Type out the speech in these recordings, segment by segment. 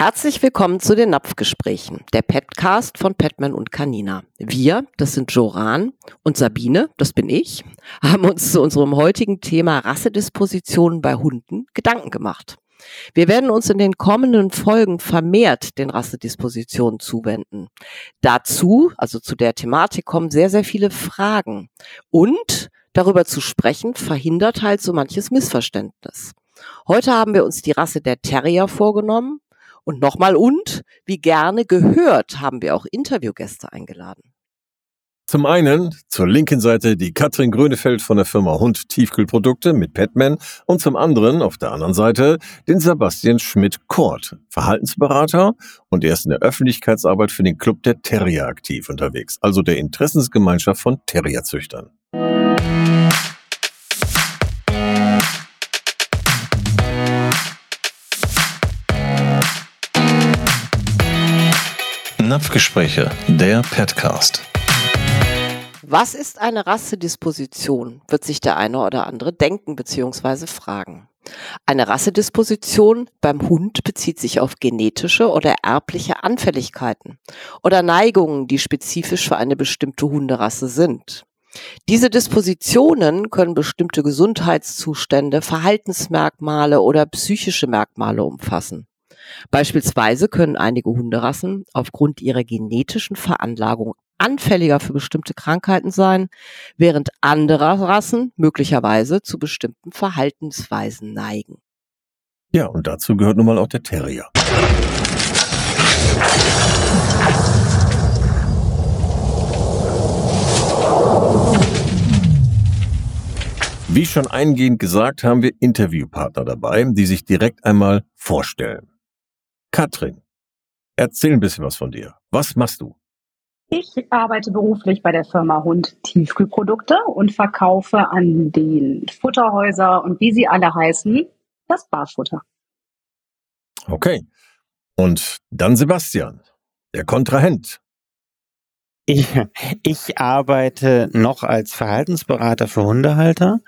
Herzlich willkommen zu den Napfgesprächen, der Petcast von Petman und Canina. Wir, das sind Joran und Sabine, das bin ich, haben uns zu unserem heutigen Thema Rassedispositionen bei Hunden Gedanken gemacht. Wir werden uns in den kommenden Folgen vermehrt den Rassedispositionen zuwenden. Dazu, also zu der Thematik, kommen sehr, sehr viele Fragen. Und darüber zu sprechen, verhindert halt so manches Missverständnis. Heute haben wir uns die Rasse der Terrier vorgenommen und nochmal und, wie gerne gehört, haben wir auch Interviewgäste eingeladen. Zum einen zur linken Seite die Katrin Grönefeld von der Firma Hund Tiefkühlprodukte mit Petman und zum anderen auf der anderen Seite den Sebastian Schmidt-Kort, Verhaltensberater und er ist in der Öffentlichkeitsarbeit für den Club der Terrier aktiv unterwegs, also der Interessensgemeinschaft von Terrierzüchtern. Napfgespräche, der Petcast. Was ist eine Rassedisposition, wird sich der eine oder andere denken bzw. fragen. Eine Rassedisposition beim Hund bezieht sich auf genetische oder erbliche Anfälligkeiten oder Neigungen, die spezifisch für eine bestimmte Hunderasse sind. Diese Dispositionen können bestimmte Gesundheitszustände, Verhaltensmerkmale oder psychische Merkmale umfassen. Beispielsweise können einige Hunderassen aufgrund ihrer genetischen Veranlagung anfälliger für bestimmte Krankheiten sein, während andere Rassen möglicherweise zu bestimmten Verhaltensweisen neigen. Ja, und dazu gehört nun mal auch der Terrier. Wie schon eingehend gesagt, haben wir Interviewpartner dabei, die sich direkt einmal vorstellen. Katrin, erzähl ein bisschen was von dir. Was machst du? Ich arbeite beruflich bei der Firma Hund Tiefkühlprodukte und verkaufe an den Futterhäuser und wie sie alle heißen, das Barfutter. Okay. Und dann Sebastian, der Kontrahent. Ich, ich arbeite noch als Verhaltensberater für Hundehalter,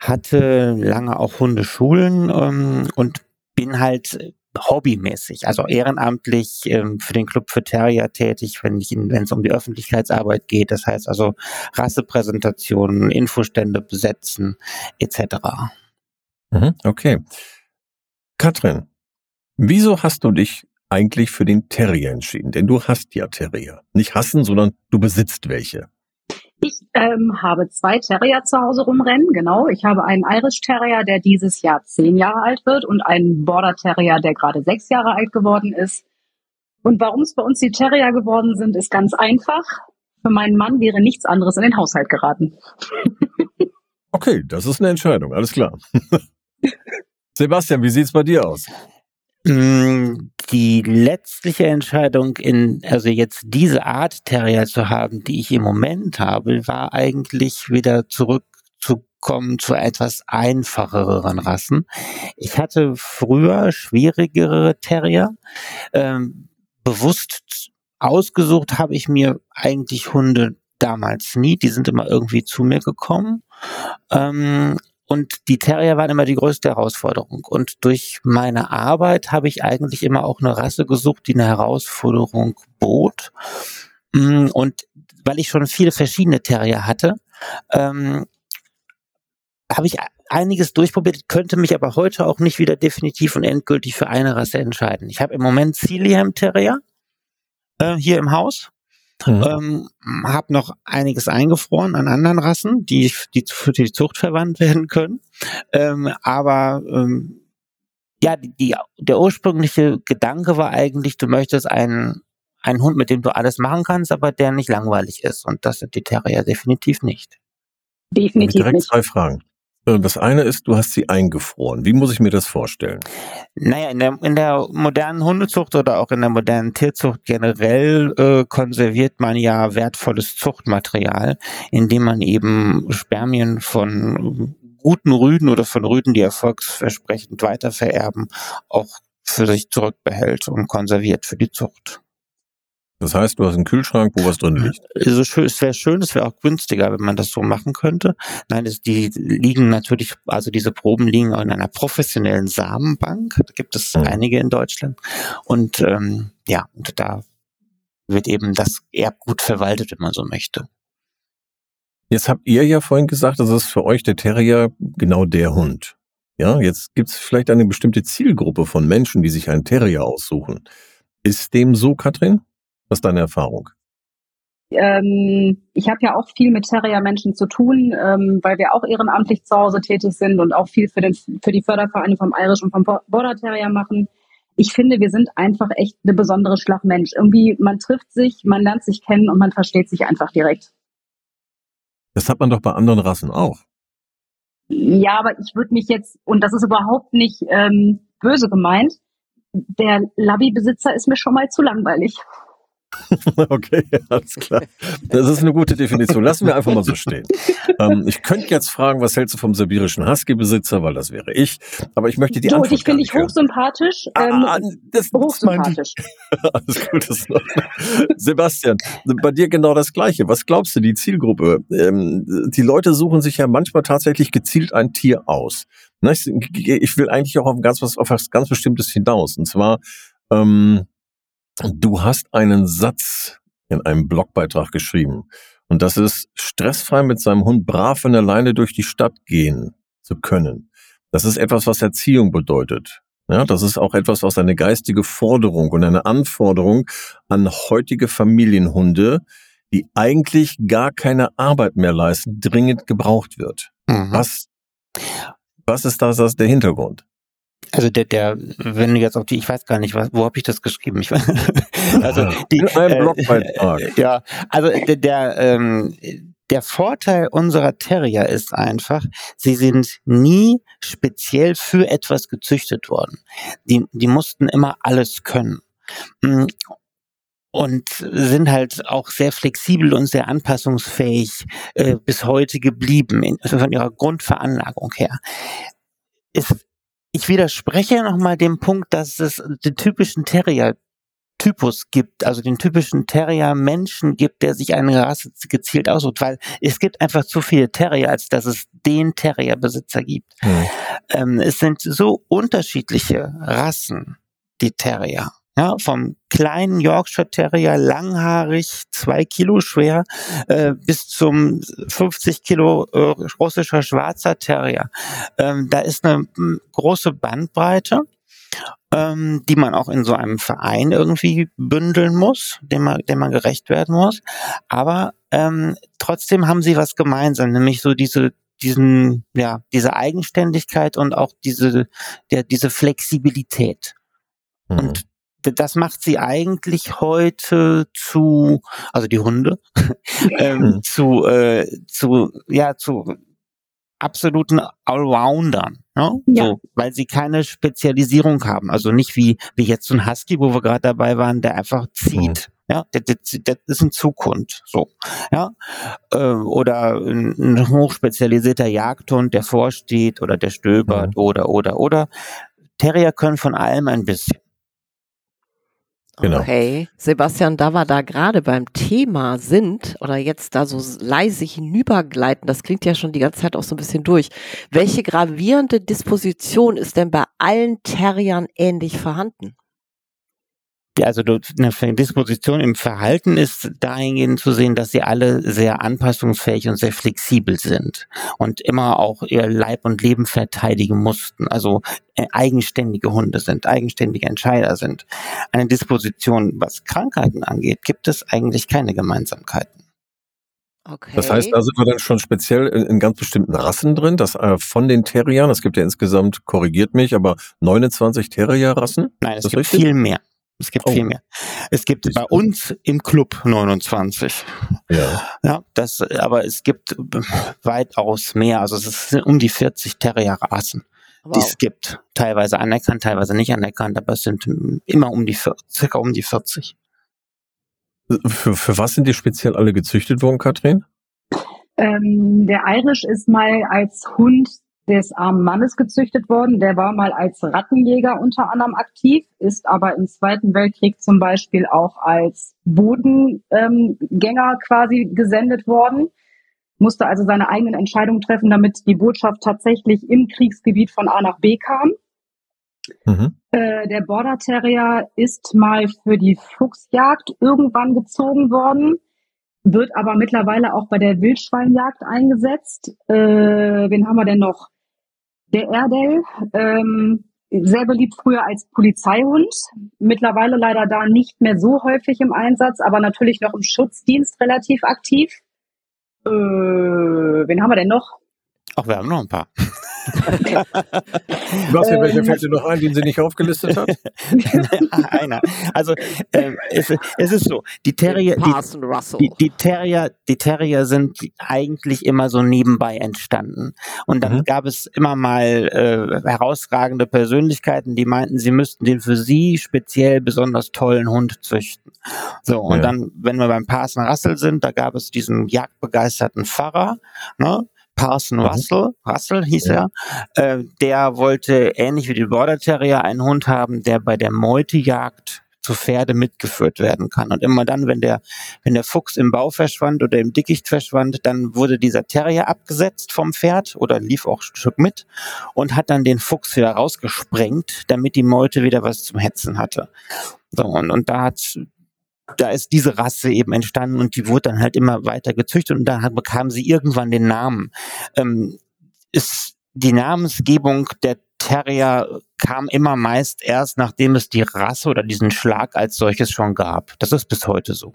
hatte lange auch Hundeschulen ähm, und bin halt hobbymäßig, also ehrenamtlich ähm, für den Club für Terrier tätig, wenn wenn es um die Öffentlichkeitsarbeit geht. Das heißt also Rassepräsentationen, Infostände besetzen etc. Mhm, okay. Katrin, wieso hast du dich eigentlich für den Terrier entschieden? Denn du hast ja Terrier. Nicht hassen, sondern du besitzt welche. Ich ähm, habe zwei Terrier zu Hause rumrennen, genau. Ich habe einen Irish Terrier, der dieses Jahr zehn Jahre alt wird und einen Border Terrier, der gerade sechs Jahre alt geworden ist. Und warum es bei uns die Terrier geworden sind, ist ganz einfach. Für meinen Mann wäre nichts anderes in den Haushalt geraten. okay, das ist eine Entscheidung, alles klar. Sebastian, wie sieht's bei dir aus? Mm, die letztliche Entscheidung in, also jetzt diese Art Terrier zu haben, die ich im Moment habe, war eigentlich wieder zurückzukommen zu etwas einfacheren Rassen. Ich hatte früher schwierigere Terrier. Ähm, bewusst ausgesucht habe ich mir eigentlich Hunde damals nie. Die sind immer irgendwie zu mir gekommen. Ähm, und die Terrier waren immer die größte Herausforderung. Und durch meine Arbeit habe ich eigentlich immer auch eine Rasse gesucht, die eine Herausforderung bot. Mm, und weil ich schon viele verschiedene Terrier hatte, ähm, habe ich einiges durchprobiert, könnte mich aber heute auch nicht wieder definitiv und endgültig für eine Rasse entscheiden. Ich habe im Moment Sealyham Terrier äh, hier im Haus. Mhm. Ähm, habe noch einiges eingefroren an anderen Rassen, die, die für die Zucht verwandt werden können. Ähm, aber ähm, ja, die, die, der ursprüngliche Gedanke war eigentlich, du möchtest einen, einen Hund, mit dem du alles machen kannst, aber der nicht langweilig ist. Und das sind die Terrier definitiv nicht. Definitiv direkt nicht. zwei Fragen. Äh, das eine ist, du hast sie eingefroren. Wie muss ich mir das vorstellen? Naja, in der, in der modernen Hundezucht oder auch in der modernen Tierzucht generell äh, konserviert man ja wertvolles Zuchtmaterial, indem man eben Spermien von guten Rüden oder von Rüden, die erfolgsversprechend weitervererben, auch für sich zurückbehält und konserviert für die Zucht. Das heißt, du hast einen Kühlschrank, wo was drin liegt. Also es wäre schön, es wäre auch günstiger, wenn man das so machen könnte. Nein, es, die liegen natürlich, also diese Proben liegen in einer professionellen Samenbank. Da gibt es Mhm. einige in Deutschland. Und ähm, ja, und da wird eben das Erbgut verwaltet, wenn man so möchte. Jetzt habt ihr ja vorhin gesagt, das ist für euch der Terrier genau der Hund. Ja, jetzt gibt es vielleicht eine bestimmte Zielgruppe von Menschen, die sich einen Terrier aussuchen. Ist dem so, Katrin? Was ist deine Erfahrung? Ähm, ich habe ja auch viel mit Terrier-Menschen zu tun, ähm, weil wir auch ehrenamtlich zu Hause tätig sind und auch viel für, den, für die Fördervereine vom Irish und vom Bo- Border Terrier machen. Ich finde, wir sind einfach echt eine besondere Schlagmensch. Irgendwie, man trifft sich, man lernt sich kennen und man versteht sich einfach direkt. Das hat man doch bei anderen Rassen auch. Ja, aber ich würde mich jetzt, und das ist überhaupt nicht ähm, böse gemeint, der Labby-Besitzer ist mir schon mal zu langweilig. Okay, alles klar. Das ist eine gute Definition. Lassen wir einfach mal so stehen. Ähm, ich könnte jetzt fragen, was hältst du vom sibirischen Husky-Besitzer, weil das wäre ich. Aber ich möchte die du, Antwort dich finde ich nicht hören. hochsympathisch. Ähm, Ah, das, hochsympathisch. Alles gut. Das. Sebastian, bei dir genau das Gleiche. Was glaubst du, die Zielgruppe? Ähm, die Leute suchen sich ja manchmal tatsächlich gezielt ein Tier aus. Ich ich will eigentlich auch auf ganz was, auf was ganz Bestimmtes hinaus. Und zwar, ähm, du hast einen Satz in einem Blogbeitrag geschrieben. Und das ist, stressfrei mit seinem Hund brav von alleine durch die Stadt gehen zu können. Das ist etwas, was Erziehung bedeutet. Ja, das ist auch etwas, was eine geistige Forderung und eine Anforderung an heutige Familienhunde, die eigentlich gar keine Arbeit mehr leisten, dringend gebraucht wird. Mhm. Was, was ist ist der Hintergrund? Also der, der, wenn du jetzt auf die, ich weiß gar nicht, was, wo habe ich das geschrieben? Ich, also die, In einem äh, Blogbeitrag. ja, also der, der, ähm, der Vorteil unserer Terrier ist einfach, sie sind nie speziell für etwas gezüchtet worden. Die, die mussten immer alles können. Mm, Und sind halt auch sehr flexibel und sehr anpassungsfähig äh, bis heute geblieben, in, von ihrer Grundveranlagung her. Ist, ich widerspreche nochmal dem Punkt, dass es den typischen Terrier Typus gibt, also den typischen Terrier-Menschen gibt, der sich eine Rasse gezielt aussucht, weil es gibt einfach zu viele Terrier, als dass es den Terrier-Besitzer gibt. Hm. Ähm, es sind so unterschiedliche Rassen, die Terrier. Ja, vom kleinen Yorkshire Terrier, langhaarig, zwei Kilo schwer, äh, bis zum 50 Kilo äh, russischer schwarzer Terrier. Ähm, da ist eine m, große Bandbreite ähm, die man auch in so einem Verein irgendwie bündeln muss, dem man, dem man gerecht werden muss. Aber ähm, trotzdem haben sie was gemeinsam, nämlich so diese diesen ja diese Eigenständigkeit und auch diese der diese Flexibilität. Mhm. Und das macht sie eigentlich heute zu, also die Hunde, ähm, Mhm. zu, äh, zu, ja, zu absoluten Allroundern, ja? Ja. So, weil sie keine Spezialisierung haben. Also nicht wie, wie jetzt so ein Husky, wo wir gerade dabei waren, der einfach zieht. Ja, der, der, der ist ein Zughund, so, ja, äh, oder ein, ein hochspezialisierter Jagdhund, der vorsteht oder der stöbert Mhm. oder oder oder. Terrier können von allem ein bisschen. Genau. Okay. Sebastian, da wir da gerade beim Thema sind oder jetzt da so leise hinübergleiten, das klingt ja schon die ganze Zeit auch so ein bisschen durch. Welche gravierende Disposition ist denn bei allen Terriern ähnlich vorhanden? Also eine Disposition im Verhalten ist dahingehend zu sehen, dass sie alle sehr anpassungsfähig und sehr flexibel sind und immer auch ihr Leib und Leben verteidigen mussten. Also äh, eigenständige Hunde sind, eigenständige Entscheider sind. Eine Disposition, was Krankheiten angeht, gibt es eigentlich keine Gemeinsamkeiten. Okay. Das heißt, da sind wir dann schon speziell in, ganz bestimmten Rassen drin, dass äh, von den Terriern, es gibt ja insgesamt, korrigiert mich, aber 29 Terrierrassen. Nein, es Das gibt richtig? viel mehr. Es gibt Oh. viel mehr. Es gibt bei uns im Club 29. Ja. Ja, das, aber es gibt weitaus mehr. Also es sind um die 40 Terrierrassen, die wow. es gibt. Teilweise anerkannt, teilweise nicht anerkannt, aber es sind mm, immer um die 40, circa um die 40. Für, für was sind die speziell alle gezüchtet worden, Katrin? Ähm, der Irish ist mal als Hund des armen Mannes gezüchtet worden. Der war mal als Rattenjäger unter anderem aktiv, ist aber im Zweiten Weltkrieg zum Beispiel auch als Bodengänger ähm, quasi gesendet worden, musste also seine eigenen Entscheidungen treffen, damit die Botschaft tatsächlich im Kriegsgebiet von A nach B kam. Mhm. Äh, der Border Terrier ist mal für die Fuchsjagd irgendwann gezogen worden wird aber mittlerweile auch bei der Wildschweinjagd eingesetzt. Äh, wen haben wir denn noch? Der Erdel, ähm, sehr beliebt früher als Polizeihund, mittlerweile leider da nicht mehr so häufig im Einsatz, aber natürlich noch im Schutzdienst relativ aktiv. Äh, wen haben wir denn noch? Ach, wir haben noch ein paar. Sebastian, welcher fällt dir noch ein, den sie nicht aufgelistet hat? Einer. Also äh, es, es, ist so, die Terrier, die, die, die, Terrier, die Terrier sind eigentlich immer so nebenbei entstanden. Und dann mhm. gab es immer mal äh, herausragende Persönlichkeiten, die meinten, sie müssten den für sie speziell besonders tollen Hund züchten. So, und ja. dann, wenn wir beim Parson Russell sind, da gab es diesen jagdbegeisterten Pfarrer, ne? Parson mhm. Russell, Russell hieß ja. er, äh, der wollte ähnlich wie die Border Terrier einen Hund haben, der bei der Meutejagd zu Pferde mitgeführt werden kann. Und immer dann, wenn der, wenn der Fuchs im Bau verschwand oder im Dickicht verschwand, dann wurde dieser Terrier abgesetzt vom Pferd oder lief auch ein Stück mit und hat dann den Fuchs wieder rausgesprengt, damit die Meute wieder was zum Hetzen hatte. So, und, und da hat da ist diese Rasse eben entstanden und die wurde dann halt immer weiter gezüchtet und dann bekam sie irgendwann den Namen. Ähm, ist die Namensgebung der Terrier kam immer meist erst, nachdem es die Rasse oder diesen Schlag als solches schon gab. Das ist bis heute so.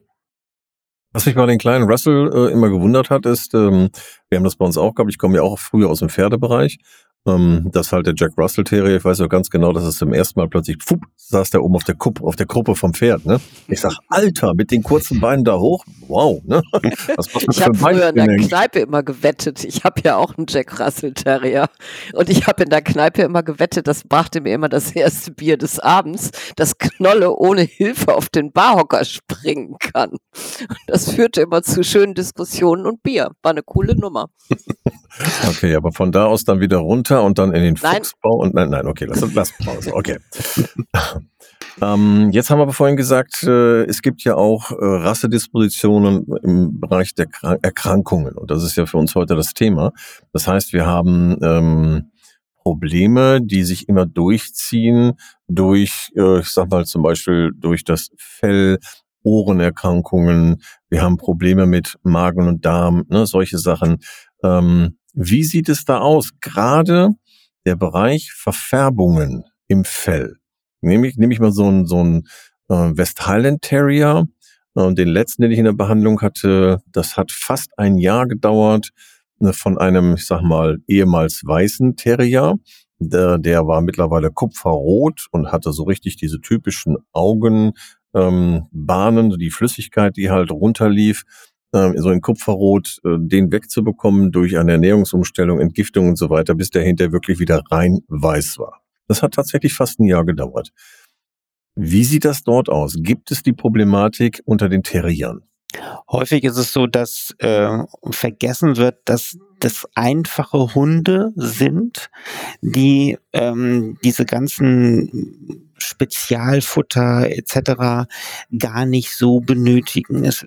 Was mich bei den kleinen Russell äh, immer gewundert hat, ist, ähm, wir haben das bei uns auch gehabt, ich komme ja auch früher aus dem Pferdebereich ähm, dass halt der Jack Russell Terrier, ich weiß noch ganz genau, dass es zum ersten Mal plötzlich, pfup, saß der oben auf der Kuppe, auf der Gruppe vom Pferd, ne? Ich sag, Alter, mit den kurzen Beinen da hoch, wow, ne? Was ich habe früher in der Kneipe immer gewettet. Ich habe ja auch einen Jack Russell Terrier und ich habe in der Kneipe immer gewettet, das brachte mir immer das erste Bier des Abends, dass Knolle ohne Hilfe auf den Barhocker springen kann. Das führte immer zu schönen Diskussionen und Bier. War eine coole Nummer. Okay, aber von da aus dann wieder runter und dann in den nein. Fuchsbau und nein, nein, okay, lass, lass Pause. Okay. ähm, jetzt haben wir aber vorhin gesagt, äh, es gibt ja auch äh, Rassedispositionen im Bereich der Krank Erkrankungen und das ist ja für uns heute das Thema. Das heißt, wir haben ähm, Probleme, die sich immer durchziehen durch, äh, ich sag mal zum Beispiel durch das Fell, Ohrenerkrankungen, wir haben Probleme mit Magen und Darm, ne, solche Sachen. Ähm, wie sieht es da aus? Gerade der Bereich Verfärbungen im Fell. Nehme ich, nehme ich mal so einen, so einen äh, West Highland Terrier. Und den letzten, den ich in der Behandlung hatte, das hat fast ein Jahr gedauert ne, von einem, ich sag mal, ehemals weißen Terrier. Der, der war mittlerweile kupferrot und hatte so richtig diese typischen Augenbahnen, ähm, die Flüssigkeit, die halt runterlief äh, so in Kupferrot, äh, den wegzubekommen durch eine Ernährungsumstellung, Entgiftung und so weiter, bis der hinter wirklich wieder rein weiß war. Das hat tatsächlich fast ein Jahr gedauert. Wie sieht das dort aus? Gibt es die Problematik unter den Terriern? Häufig ist es so, dass äh, vergessen wird, dass das einfache Hunde sind, die ähm, diese ganzen Spezialfutter etc. gar nicht so benötigen. Es,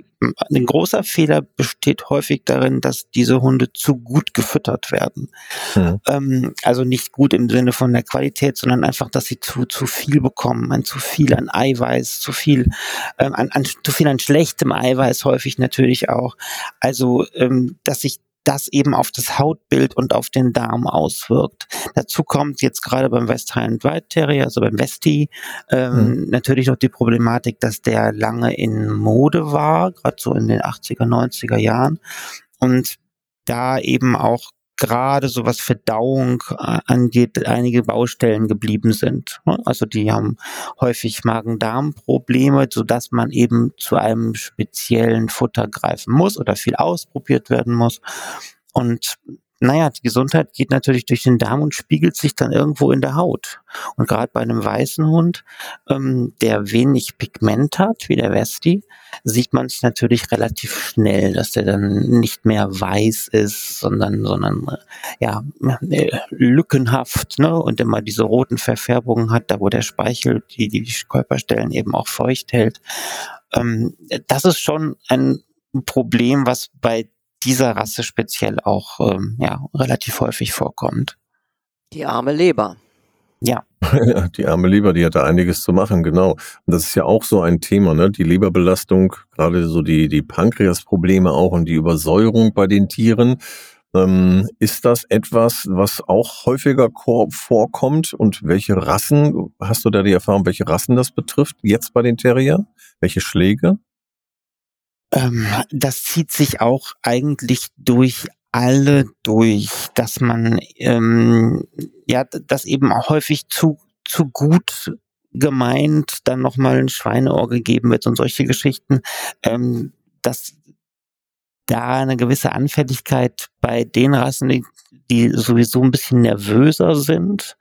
ein großer Fehler besteht häufig darin, dass diese Hunde zu gut gefüttert werden. Mhm. Ähm, also nicht gut im Sinne von der Qualität, sondern einfach, dass sie zu, zu viel bekommen, an zu viel an Eiweiß, zu viel, ähm, an, an, zu viel an schlechtem Eiweiß häufig natürlich auch. Also, ähm, dass sich das eben auf das Hautbild und auf den Darm auswirkt. Dazu kommt jetzt gerade beim West Highland White Terrier, also beim Westie, ähm, mhm. natürlich noch die Problematik, dass der lange in Mode war, gerade so in den 80er, 90er Jahren und da eben auch gerade so was Verdauung äh, angeht, einige Baustellen geblieben sind. Ne? Also die haben häufig Magen-Darm-Probleme, so dass man eben zu einem speziellen Futter greifen muss oder viel ausprobiert werden muss. Und naja, die Gesundheit geht natürlich durch den Darm und spiegelt sich dann irgendwo in der Haut. Und gerade bei einem weißen Hund, ähm, der wenig Pigment hat, wie der Westi, sieht man es natürlich relativ schnell, dass der dann nicht mehr weiß ist, sondern, sondern ja, äh, lückenhaft ne? und immer diese roten Verfärbungen hat, da wo der Speichel die, die Körperstellen eben auch feucht hält. Ähm, das ist schon ein Problem, was bei dieser Rasse speziell auch ähm, ja, relativ häufig vorkommt. Die arme Leber. Ja. ja. Die arme Leber, die hat da einiges zu machen, genau. Und das ist ja auch so ein Thema, ne? Die Leberbelastung, gerade so die, die Pankreasprobleme auch und die Übersäuerung bei den Tieren. Ähm, ist das etwas, was auch häufiger vorkommt? Und welche Rassen, hast du da die Erfahrung, welche Rassen das betrifft, jetzt bei den Terrier? Welche Schläge? Ähm, das zieht sich auch eigentlich durch alle durch, dass man ähm, ja das eben auch häufig zu zu gut gemeint dann nochmal ein Schweineohr gegeben wird und solche Geschichten, ähm, dass da eine gewisse Anfälligkeit bei den Rassen, die, sowieso ein bisschen nervöser sind,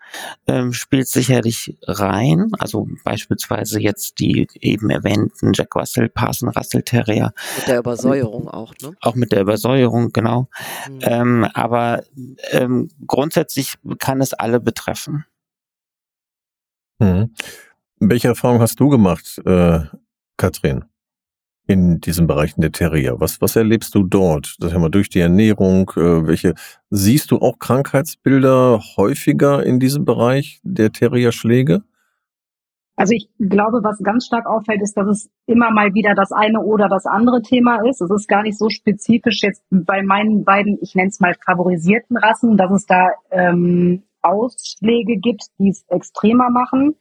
ähm, spielt sicherlich rein. Also beispielsweise jetzt die eben erwähnten Jack Russell, Parson Russell Terrier. Mit der Übersäuerung auch, ne? Auch mit der Übersäuerung, genau. Mhm. Ähm, aber ähm, grundsätzlich kann es alle betreffen. Mhm. Welche Erfahrung hast du gemacht, äh, Katrin? In diesen Bereichen der Terrier? Was, was erlebst du dort? Das haben wir durch die Ernährung. Äh, welche siehst du auch Krankheitsbilder häufiger in diesem Bereich der Terrierschläge? Also ich glaube, was ganz stark auffällt, ist, dass es immer mal wieder das eine oder das andere Thema ist. Es ist gar nicht so spezifisch jetzt bei meinen beiden, ich nenne es mal favorisierten Rassen, dass es da ähm, Ausschläge gibt, die es extremer machen.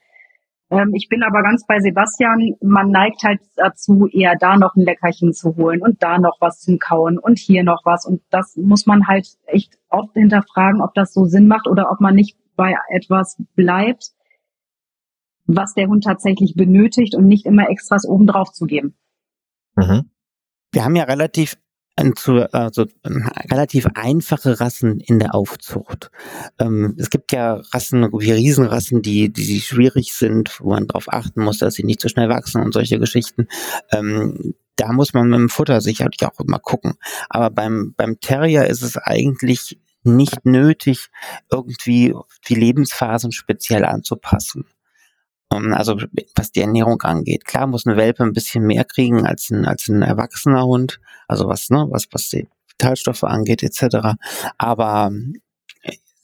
Ähm, ich bin aber ganz bei Sebastian. Man neigt halt dazu, eher da noch ein Leckerchen zu holen und da noch was zum Kauen und hier noch was. Und das muss man halt echt oft hinterfragen, ob das so Sinn macht oder ob man nicht bei etwas bleibt, was der Hund tatsächlich benötigt und nicht immer extras obendrauf zu geben. Mhm. Wir haben ja relativ zu, also relativ einfache Rassen in der Aufzucht. Ähm, es gibt ja Rassen wie Riesenrassen, die, die schwierig sind, wo man darauf achten muss, dass sie nicht so schnell wachsen und solche Geschichten. Ähm, da muss man mit dem Futter sicherlich auch immer gucken. Aber beim, beim Terrier ist es eigentlich nicht nötig, irgendwie die Lebensphasen speziell anzupassen. Ähm, also was die Ernährung angeht. Klar muss ein Welpe ein bisschen mehr kriegen als ein, als ein erwachsener Hund, also was, ne, was, was die Vitalstoffe angeht, etc. Aber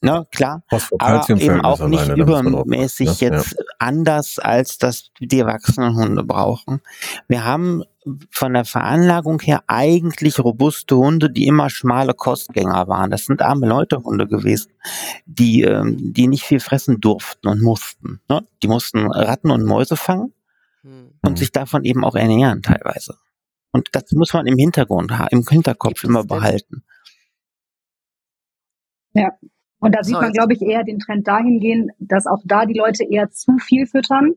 Ne, klar, aber eben auch nicht übermäßig ne? jetzt ja. anders, als das die erwachsenen Hunde brauchen. Wir haben von der Veranlagung her eigentlich robuste Hunde, die immer schmale Kostgänger waren. Das sind arme Leute Hunde gewesen, die, ähm, die nicht viel fressen durften und mussten. Ne? Die mussten Ratten und Mäuse fangen hm. und sich davon eben auch ernähren teilweise. Und das muss man im Hintergrund, im Hinterkopf immer behalten. Ja, und da sieht man, glaube ich, eher den Trend dahingehend, dass auch da die Leute eher zu viel füttern.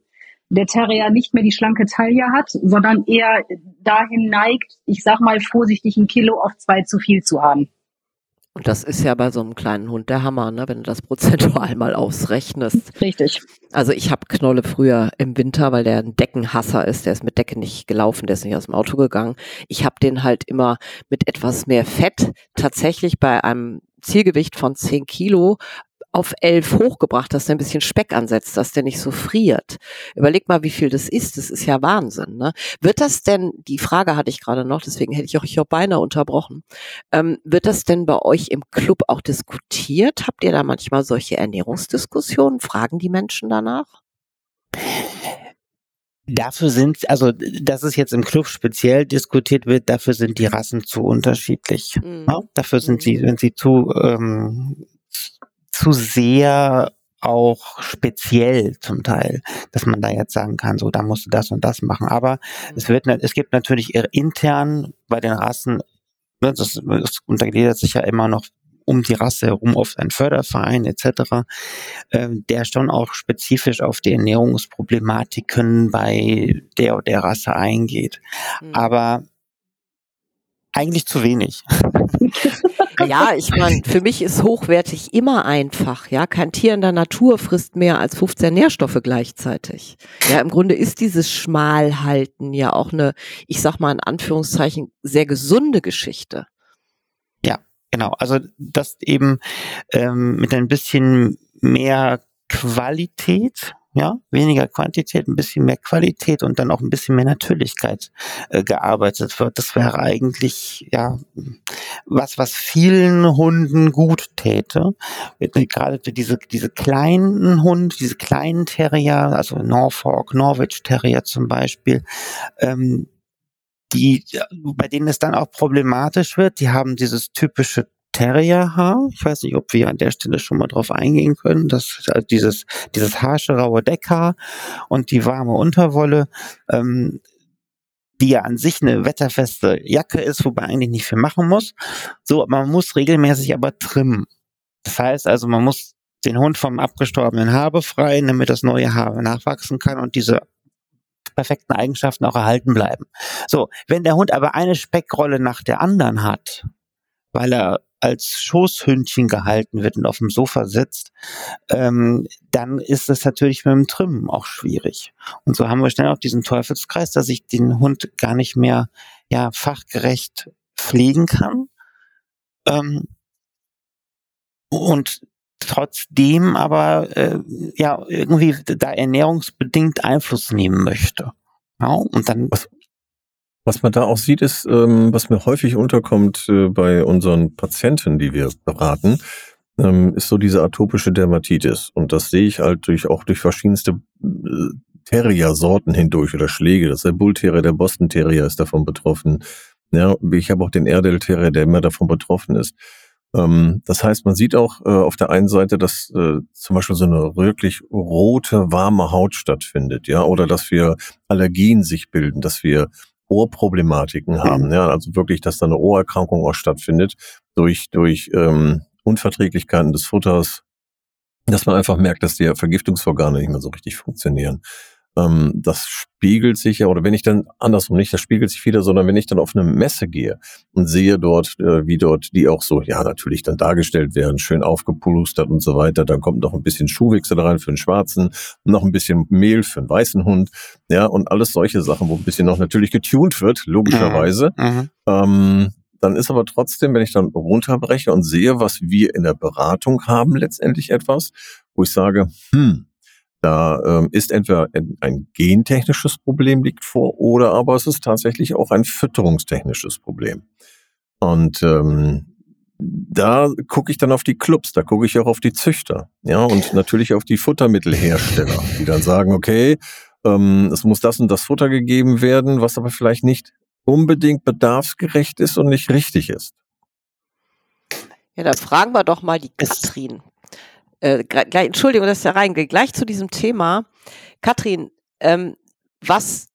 Der Terrier nicht mehr die schlanke Taille hat, sondern eher dahin neigt, ich sag mal vorsichtig ein Kilo auf zwei zu viel zu haben. Und das ist ja bei so einem kleinen Hund der Hammer, ne? wenn du das prozentual mal ausrechnest. Richtig. Also ich habe Knolle früher im Winter, weil der ein Deckenhasser ist, der ist mit Decke nicht gelaufen, der ist nicht aus dem Auto gegangen. Ich habe den halt immer mit etwas mehr Fett tatsächlich bei einem Zielgewicht von 10 Kilo auf 11 hochgebracht, dass der ein bisschen Speck ansetzt, dass der nicht so friert. Überleg mal, wie viel das ist. Das ist ja Wahnsinn. Ne? Wird das denn, die Frage hatte ich gerade noch, deswegen hätte ich euch auch beinahe unterbrochen, ähm, wird das denn bei euch im Club auch diskutiert? Habt ihr da manchmal solche Ernährungsdiskussionen? Fragen die Menschen danach? Dafür sind, also dass es jetzt im Club speziell diskutiert wird, dafür sind die Rassen zu unterschiedlich. Mhm. Ja, dafür sind sie, sind sie zu, ähm, zu sehr auch speziell zum Teil, dass man da jetzt sagen kann, so da musst du das und das machen. Aber mhm. es wird, es gibt natürlich intern bei den Rassen, ne, das, das untergliedert sich ja immer noch um die Rasse herum oft ein Förderverein etc., äh, der schon auch spezifisch auf die Ernährungsproblematiken bei der oder der Rasse eingeht. Mhm. Aber eigentlich zu wenig. Ja, ich meine, für mich ist hochwertig immer einfach. Ja, kein Tier in der Natur frisst mehr als 15 Nährstoffe gleichzeitig. Ja, im Grunde ist dieses Schmalhalten ja auch eine, ich sag mal in Anführungszeichen, sehr gesunde Geschichte. Genau. Also das eben ähm, mit ein bisschen mehr Qualität ja, weniger Quantität, ein bisschen mehr Qualität und dann auch ein bisschen mehr Natürlichkeit äh, gearbeitet wird. Das wäre eigentlich ja was, was vielen Hunden gut täte. Gerade diese diese kleinen Hunde, diese kleinen Terrier, also Norfolk, Norwich Terrier zum Beispiel, ähm, die, bei denen es dann auch problematisch wird, die haben dieses typische Terrierhaar. Ich weiß nicht, ob wir an der Stelle schon mal drauf eingehen können. Das also dieses, dieses harsche, raue Deckhaar und die warme Unterwolle, ähm, die ja an sich eine wetterfeste Jacke ist, wobei eigentlich nicht viel machen muss. So, man muss regelmäßig aber trimmen. Das heißt also, man muss den Hund vom abgestorbenen Haar befreien, damit das neue Haar nachwachsen kann und diese perfekten Eigenschaften auch erhalten bleiben. So, wenn der Hund aber eine Speckrolle nach der anderen hat, weil er als Schoßhündchen gehalten wird und auf dem Sofa sitzt, ähm, dann ist es natürlich mit dem Trimmen auch schwierig. Und so haben wir schnell auch diesen Teufelskreis, dass ich den Hund gar nicht mehr ja fachgerecht pflegen kann. Ähm, und trotzdem aber äh, ja irgendwie da ernährungsbedingt Einfluss nehmen möchte. Ja, und dann was, was man da auch sieht, ist, ähm, was mir häufig unterkommt äh, bei unseren Patienten, die wir beraten, ähm, ist so diese atopische Dermatitis. Und das sehe ich halt durch auch durch verschiedenste äh, Terrier-Sorten hindurch oder Schläge. Das ist der Bull Terrier, der Boston Terrier ist davon betroffen. Ja, ich habe auch den Erdel Terrier, der immer davon betroffen ist. Ähm, das heißt, man sieht auch äh, auf der einen Seite, dass äh, zum Beispiel so eine wirklich rote, warme Haut stattfindet, ja, oder dass wir Allergien sich bilden, dass wir Ohrproblematiken haben. Mhm. Ja, also wirklich, dass da eine Ohrerkrankung auch stattfindet durch, durch ähm, Unverträglichkeiten des Futters, dass man einfach merkt, dass die Vergiftungsorgane nicht mehr so richtig funktionieren. Ähm, das spiegelt sich ja, oder wenn ich dann andersrum nicht, das spiegelt sich wieder, sondern wenn ich dann auf eine Messe gehe und sehe dort, äh, wie dort die auch so, ja, natürlich dann dargestellt werden, schön aufgepulustert und so weiter, dann kommt noch ein bisschen Schuhwechsel rein für den schwarzen, noch ein bisschen Mehl für den weißen Hund, ja, und alles solche Sachen, wo ein bisschen noch natürlich getuned wird, logischerweise. Mhm. mhm. Ähm, dann ist aber trotzdem, wenn ich dann runterbreche und sehe, was wir in der Beratung haben, letztendlich etwas, wo ich sage, hm, da ähm, ist entweder ein gentechnisches Problem liegt vor oder aber es ist tatsächlich auch ein fütterungstechnisches Problem. Und ähm, da gucke ich dann auf die Clubs, da gucke ich auch auf die Züchter, ja, und natürlich auf die Futtermittelhersteller, die dann sagen, okay, ähm, es muss das und das Futter gegeben werden, was aber vielleicht nicht unbedingt bedarfsgerecht ist und nicht richtig ist. Ja, dann fragen wir doch mal die Katrin äh, gleich, Entschuldigung, dass ich da reingehe, gleich zu diesem Thema. Katrin, ähm, was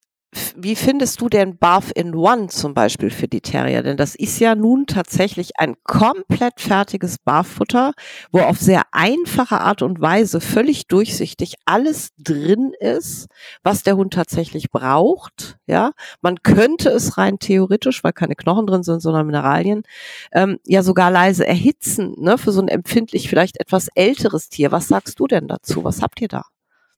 wie findest du denn Bath in One zum Beispiel für die Terrier? Denn das ist ja nun tatsächlich ein komplett fertiges Barfutter, wo auf sehr einfache Art und Weise völlig durchsichtig alles drin ist, was der Hund tatsächlich braucht. Ja, man könnte es rein theoretisch, weil keine Knochen drin sind, sondern Mineralien, ähm, ja sogar leise erhitzen, ne, für so ein empfindlich vielleicht etwas älteres Tier. Was sagst du denn dazu? Was habt ihr da?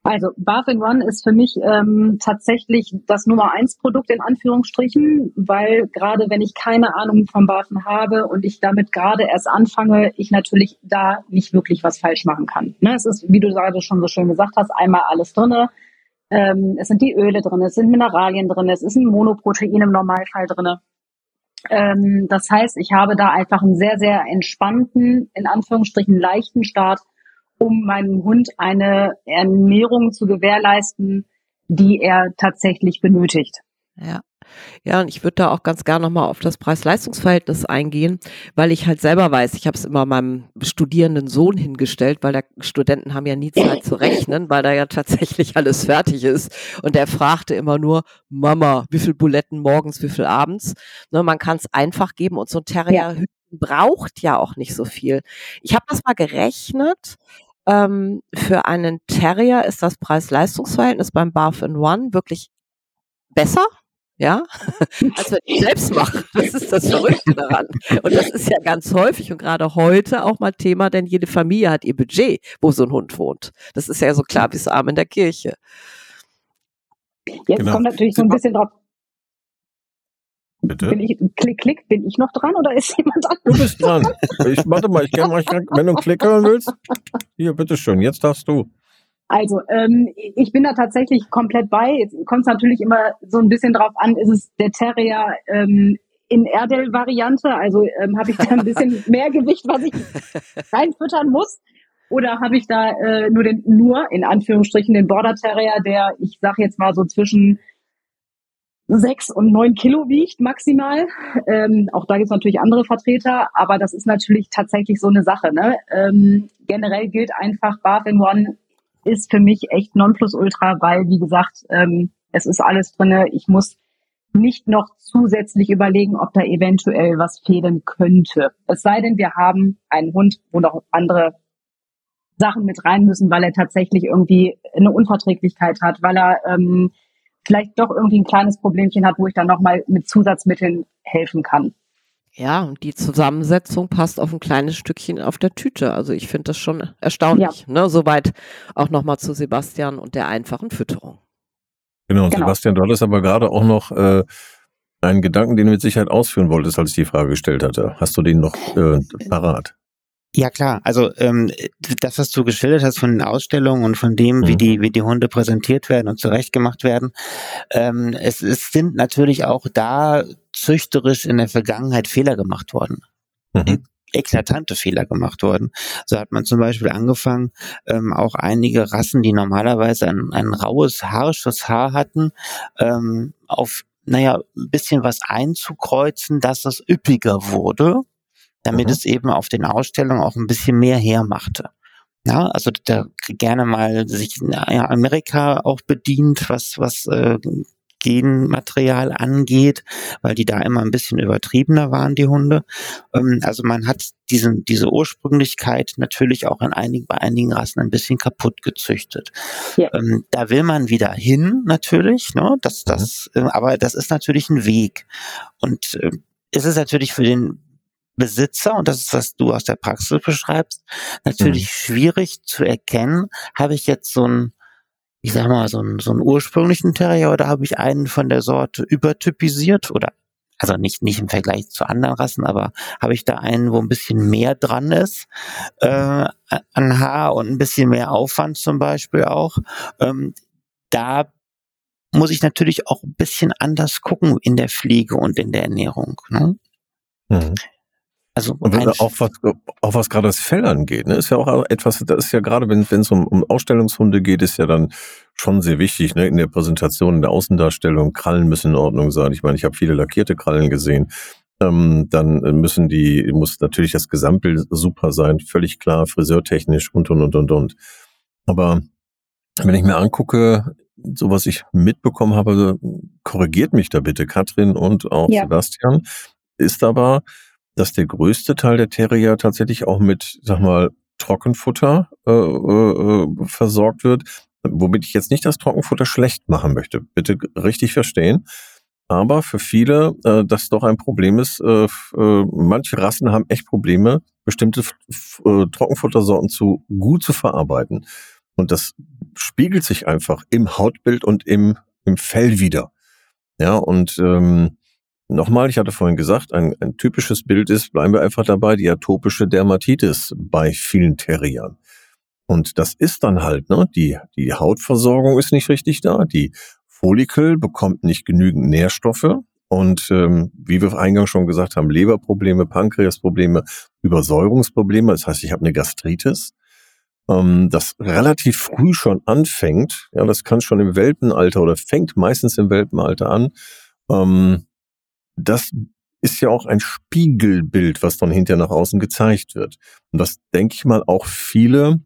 Also Bath in One ist für mich ähm, tatsächlich das Nummer eins Produkt in Anführungsstrichen, weil gerade wenn ich keine Ahnung vom Bafen habe und ich damit gerade erst anfange, ich natürlich da nicht wirklich was falsch machen kann. Ne? Es ist, wie du gerade schon so schön gesagt hast, einmal alles drinne. Ähm, es sind die Öle drin, es sind Mineralien drin, es ist ein Monoprotein im Normalfall drinne. Ähm, das heißt, ich habe da einfach einen sehr, sehr entspannten, in Anführungsstrichen leichten Start um meinem Hund eine Ernährung zu gewährleisten, die er tatsächlich benötigt. Ja. Ja, und ich würde da auch ganz gerne nochmal auf das Preis-Leistungs-Verhältnis eingehen, weil ich halt selber weiß, ich habe es immer meinem studierenden Sohn hingestellt, weil der Studenten haben ja nie Zeit zu rechnen, weil da ja tatsächlich alles fertig ist. Und er fragte immer nur, Mama, wie viel Buletten morgens, wie viel abends? Ne, man kann es einfach geben und so ein Terrier ja. braucht ja auch nicht so viel. Ich habe das mal gerechnet ähm, für einen Terrier ist das Preis-Leistungs-Verhältnis beim Bath in One wirklich besser. ja, als wir die selbst machen. Das ist das Verrückte daran. Und das ist ja ganz häufig und gerade heute auch mal Thema, denn jede Familie hat ihr Budget, wo so ein Hund wohnt. Das ist ja so klar wie das Arm in der Kirche. Jetzt genau. kommt natürlich so ein bisschen drauf. Bitte? Bin ich, klick, klick, bin ich noch dran oder ist jemand anders? Du bist dran. Ich, warte mal, ich kann mal, wenn du einen Klick hören willst. Hier, bitteschön, jetzt darfst du. Also, ähm, ich bin da tatsächlich komplett bei. Jetzt kommt es natürlich immer so ein bisschen drauf an, ist es der Terrier ähm, in Erdel-Variante, also ähm, habe ich da ein bisschen mehr Gewicht, was ich reinfüttern muss, oder habe ich da äh, nur den, nur in Anführungsstrichen den Border Terrier, der, ich sage jetzt mal so zwischen sechs und neun Kilo wiegt maximal. Ähm, auch da gibt es natürlich andere Vertreter, aber das ist natürlich tatsächlich so eine Sache. Ne? Ähm, generell gilt einfach, Bath in One ist für mich echt Nonplusultra, weil, wie gesagt, ähm, es ist alles drinne. Ich muss nicht noch zusätzlich überlegen, ob da eventuell was fehlen könnte. Es sei denn, wir haben einen Hund, wo noch andere Sachen mit rein müssen, weil er tatsächlich irgendwie eine Unverträglichkeit hat, weil er ähm, vielleicht doch irgendwie ein kleines Problemchen hat, wo ich dann nochmal mit Zusatzmitteln helfen kann. Ja, und die Zusammensetzung passt auf ein kleines Stückchen auf der Tüte. Also ich finde das schon erstaunlich. Ja. Ne? Soweit auch nochmal zu Sebastian und der einfachen Fütterung. Genau, genau. Sebastian, du hattest aber gerade auch noch äh, einen Gedanken, den du mit Sicherheit ausführen wolltest, als ich die Frage gestellt hatte. Hast du den noch äh, parat? Ja klar, also ähm, das, was du geschildert hast von den Ausstellungen und von dem, wie mhm. die wie die Hunde präsentiert werden und zurechtgemacht werden, ähm, es, es sind natürlich auch da züchterisch in der Vergangenheit Fehler gemacht worden. Mhm. eklatante Fehler gemacht worden. So hat man zum Beispiel angefangen, ähm, auch einige Rassen, die normalerweise ein, ein raues, haarisches Haar hatten, ähm, auf naja, ein bisschen was einzukreuzen, dass das üppiger wurde damit mhm. es eben auf den Ausstellungen auch ein bisschen mehr hermachte. Ja, also da gerne mal sich in Amerika auch bedient, was, was äh, Genmaterial angeht, weil die da immer ein bisschen übertriebener waren, die Hunde. Ähm, also man hat diesen, diese Ursprünglichkeit natürlich auch in einigen, bei einigen Rassen ein bisschen kaputt gezüchtet. Ja. Ähm, da will man wieder hin, natürlich, ne? Das, das, mhm. äh, aber das ist natürlich ein Weg. Und äh, es ist natürlich für den Besitzer, und das ist, was du aus der Praxis beschreibst, natürlich mhm. schwierig zu erkennen, habe ich jetzt so ein ich sag mal, so einen, so einen ursprünglichen Terrier oder habe ich einen von der Sorte übertypisiert oder also nicht, nicht im Vergleich zu anderen Rassen, aber habe ich da einen, wo ein bisschen mehr dran ist äh, an Haar und ein bisschen mehr Aufwand zum Beispiel auch. Ähm, da muss ich natürlich auch ein bisschen anders gucken in der Pflege und in der Ernährung. Ne? Mhm. Also und auch was, auch was gerade das Fell angeht, ne, ist ja auch etwas, das ist ja gerade, wenn es um, um Ausstellungshunde geht, ist ja dann schon sehr wichtig, ne, in der Präsentation, in der Außendarstellung, Krallen müssen in Ordnung sein. Ich meine, ich habe viele lackierte Krallen gesehen. Ähm, dann müssen die, muss natürlich das Gesamtbild super sein, völlig klar, friseurtechnisch und und und und und. Aber wenn ich mir angucke, so was ich mitbekommen habe, korrigiert mich da bitte Katrin und auch ja. Sebastian, ist aber, dass der größte Teil der Terrier tatsächlich auch mit, sag mal, Trockenfutter äh, äh, versorgt wird, womit ich jetzt nicht das Trockenfutter schlecht machen möchte. Bitte richtig verstehen. Aber für viele äh, das doch ein Problem ist. Äh, äh, manche Rassen haben echt Probleme, bestimmte äh, Trockenfuttersorten zu gut zu verarbeiten. Und das spiegelt sich einfach im Hautbild und im, im Fell wieder. Ja, und ähm, Nochmal, ich hatte vorhin gesagt, ein, ein typisches Bild ist, bleiben wir einfach dabei, die atopische Dermatitis bei vielen Terriern. Und das ist dann halt, ne, die, die Hautversorgung ist nicht richtig da, die Follikel bekommt nicht genügend Nährstoffe und ähm, wie wir eingangs schon gesagt haben, Leberprobleme, Pankreasprobleme, Übersäuerungsprobleme, das heißt, ich habe eine Gastritis, ähm, das relativ früh schon anfängt, ja, das kann schon im Welpenalter oder fängt meistens im Welpenalter an, ähm, das ist ja auch ein Spiegelbild, was dann hinterher nach außen gezeigt wird. Und das denke ich mal auch viele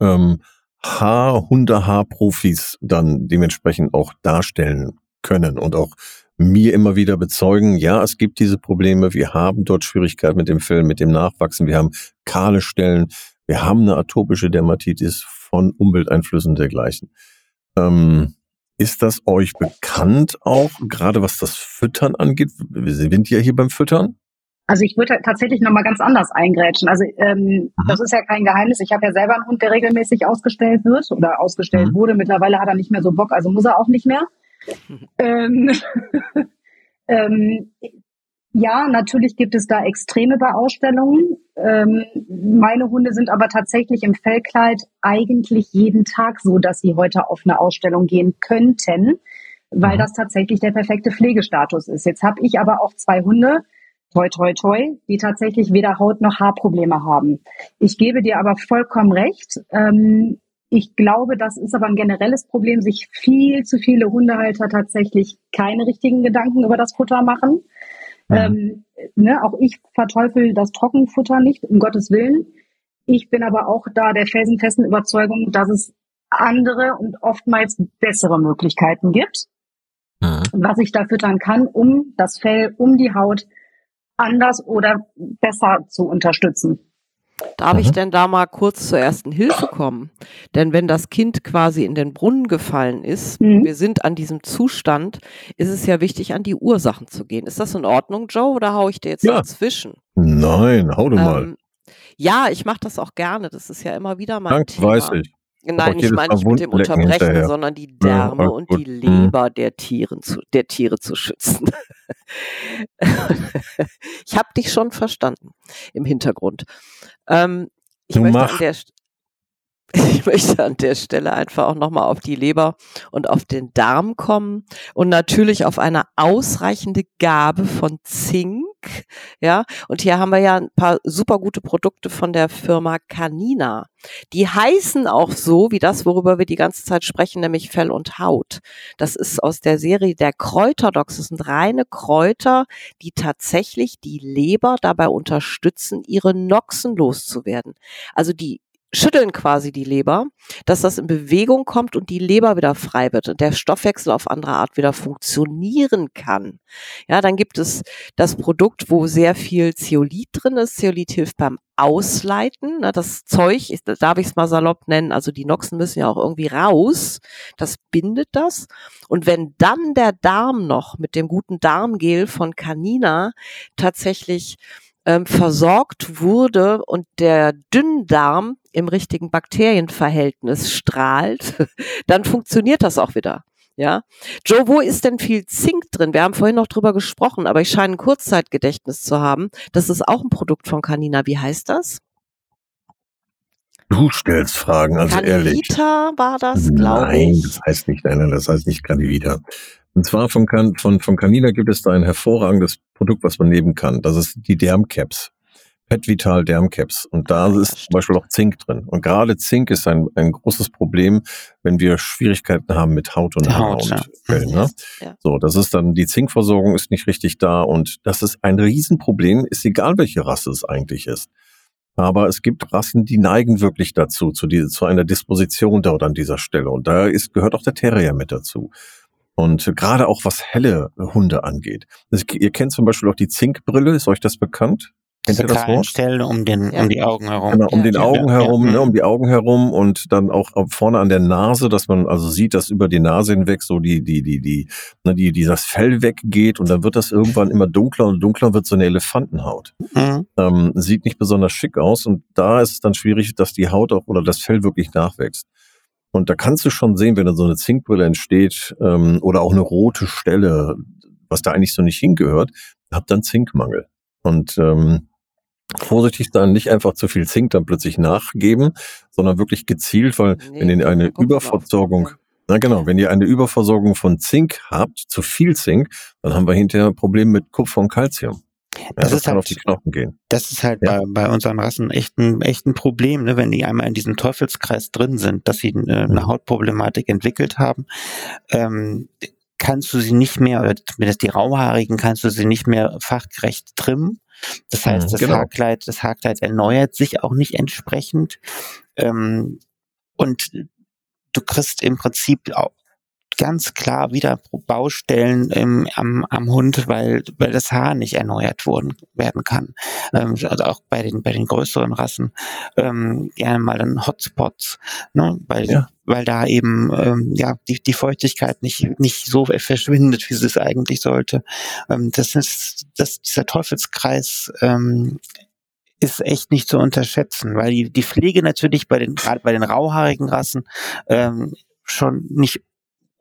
ähm, Haar, Hundehaarprofis dann dementsprechend auch darstellen können und auch mir immer wieder bezeugen, ja, es gibt diese Probleme, wir haben dort Schwierigkeiten mit dem Fell, mit dem Nachwachsen, wir haben kahle Stellen, wir haben eine atopische Dermatitis von Umwelteinflüssen dergleichen. Ähm, ist das euch bekannt auch, gerade was das Füttern angeht? Wir sind ja hier beim Füttern. Also ich würde tatsächlich nochmal ganz anders eingrätschen. Also ähm, mhm. das ist ja kein Geheimnis. Ich habe ja selber einen Hund, der regelmäßig ausgestellt wird oder ausgestellt mhm. wurde. Mittlerweile hat er nicht mehr so Bock, also muss er auch nicht mehr. ähm, ähm, ja, natürlich gibt es da Extreme bei Ausstellungen. Ähm, meine Hunde sind aber tatsächlich im Fellkleid eigentlich jeden Tag so, dass sie heute auf eine Ausstellung gehen könnten, weil mhm. das tatsächlich der perfekte Pflegestatus ist. Jetzt habe ich aber auch zwei Hunde, toi toi toi, die tatsächlich weder Haut noch Haarprobleme haben. Ich gebe dir aber vollkommen recht. Ähm, ich glaube, das ist aber ein generelles Problem, sich viel zu viele Hundehalter tatsächlich keine richtigen Gedanken über das Futter machen. Mhm. Ähm, ne, auch ich verteufel das Trockenfutter nicht, um Gottes Willen. Ich bin aber auch da der felsenfesten Überzeugung, dass es andere und oftmals bessere Möglichkeiten gibt, mhm. was ich da füttern kann, um das Fell, um die Haut anders oder besser zu unterstützen. Darf mhm. ich denn da mal kurz zur ersten Hilfe kommen? Denn wenn das Kind quasi in den Brunnen gefallen ist, mhm. wir sind an diesem Zustand, ist es ja wichtig, an die Ursachen zu gehen. Ist das in Ordnung, Joe, oder haue ich dir jetzt ja. dazwischen? Nein, hau du ähm, mal. Ja, ich mache das auch gerne. Das ist ja immer wieder mein Dank, Thema. weiß ich. Nein, ich meine nicht mit dem Unterbrechen, hinterher. sondern die Därme ja, und die Leber der, Tieren zu, der Tiere zu schützen. ich habe dich schon verstanden im Hintergrund. Ähm, ich, möchte an der, ich möchte an der Stelle einfach auch nochmal auf die Leber und auf den Darm kommen und natürlich auf eine ausreichende Gabe von Zink. Ja, und hier haben wir ja ein paar super gute Produkte von der Firma Canina. Die heißen auch so wie das, worüber wir die ganze Zeit sprechen, nämlich Fell und Haut. Das ist aus der Serie der Kräuterdocs. Das sind reine Kräuter, die tatsächlich die Leber dabei unterstützen, ihre Noxen loszuwerden. Also die schütteln quasi die Leber, dass das in Bewegung kommt und die Leber wieder frei wird und der Stoffwechsel auf andere Art wieder funktionieren kann. Ja, dann gibt es das Produkt, wo sehr viel Zeolit drin ist. Zeolit hilft beim Ausleiten. Ne, das Zeug, darf ich es mal salopp nennen, also die Noxen müssen ja auch irgendwie raus. Das bindet das. Und wenn dann der Darm noch mit dem guten Darmgel von Canina tatsächlich ähm, versorgt wurde und der Dünndarm im richtigen Bakterienverhältnis strahlt, dann funktioniert das auch wieder. Ja, Joe, wo ist denn viel Zink drin? Wir haben vorhin noch drüber gesprochen, aber ich scheine ein Kurzzeitgedächtnis zu haben. Das ist auch ein Produkt von Canina. Wie heißt das? Du stellst Fragen, also Canivita ehrlich. war das, glaube ich. Nein, das heißt nicht, nein, nein, das heißt nicht Canivita. Und zwar von, von, von Canina gibt es da ein hervorragendes Produkt, was man nehmen kann. Das ist die Dermcaps. Pet Vital Dermcaps. Und da ist zum Beispiel auch Zink drin. Und gerade Zink ist ein, ein großes Problem, wenn wir Schwierigkeiten haben mit Haut und Haut. Und Fällen, ne? ja. So, das ist dann, die Zinkversorgung ist nicht richtig da. Und das ist ein Riesenproblem, ist egal welche Rasse es eigentlich ist. Aber es gibt Rassen, die neigen wirklich dazu, zu, die, zu einer Disposition dort an dieser Stelle. Und da ist, gehört auch der Terrier mit dazu. Und gerade auch was helle Hunde angeht. Das, ihr kennt zum Beispiel auch die Zinkbrille, ist euch das bekannt? Kennt ihr das Wort? Stellen um, den, ja. um die Augen herum. Genau, um ja. den Augen herum, ja. ne, um die Augen herum und dann auch vorne an der Nase, dass man also sieht, dass über die Nase hinweg so die, die, die, die, ne, die, die das Fell weggeht und dann wird das irgendwann immer dunkler und dunkler wird so eine Elefantenhaut. Mhm. Ähm, sieht nicht besonders schick aus und da ist es dann schwierig, dass die Haut auch oder das Fell wirklich nachwächst. Und da kannst du schon sehen, wenn da so eine Zinkbrille entsteht ähm, oder auch eine rote Stelle, was da eigentlich so nicht hingehört, habt dann Zinkmangel. Und ähm, vorsichtig sein, nicht einfach zu viel Zink dann plötzlich nachgeben, sondern wirklich gezielt, weil nee, wenn ihr eine Überversorgung, na genau, wenn ihr eine Überversorgung von Zink habt, zu viel Zink, dann haben wir hinterher Probleme mit Kupfer und Calcium. Das, das kann halt, auf die Knochen gehen. Das ist halt ja. bei, bei unseren Rassen echt ein, echt ein Problem, ne, wenn die einmal in diesem Teufelskreis drin sind, dass sie äh, eine mhm. Hautproblematik entwickelt haben. Ähm, kannst du sie nicht mehr, oder zumindest die Rauhaarigen, kannst du sie nicht mehr fachgerecht trimmen. Das heißt, mhm, das genau. Haarkleid, das Haarkleid erneuert sich auch nicht entsprechend. Ähm, und du kriegst im Prinzip auch ganz klar wieder Baustellen ähm, am, am Hund, weil, weil das Haar nicht erneuert worden, werden kann. Ähm, also auch bei den, bei den größeren Rassen ähm, gerne mal dann Hotspots, ne? weil, ja. weil da eben ähm, ja die, die Feuchtigkeit nicht, nicht so verschwindet, wie sie es eigentlich sollte. Ähm, das ist das, dieser Teufelskreis ähm, ist echt nicht zu unterschätzen, weil die, die Pflege natürlich bei den, gerade bei den rauhaarigen Rassen ähm, schon nicht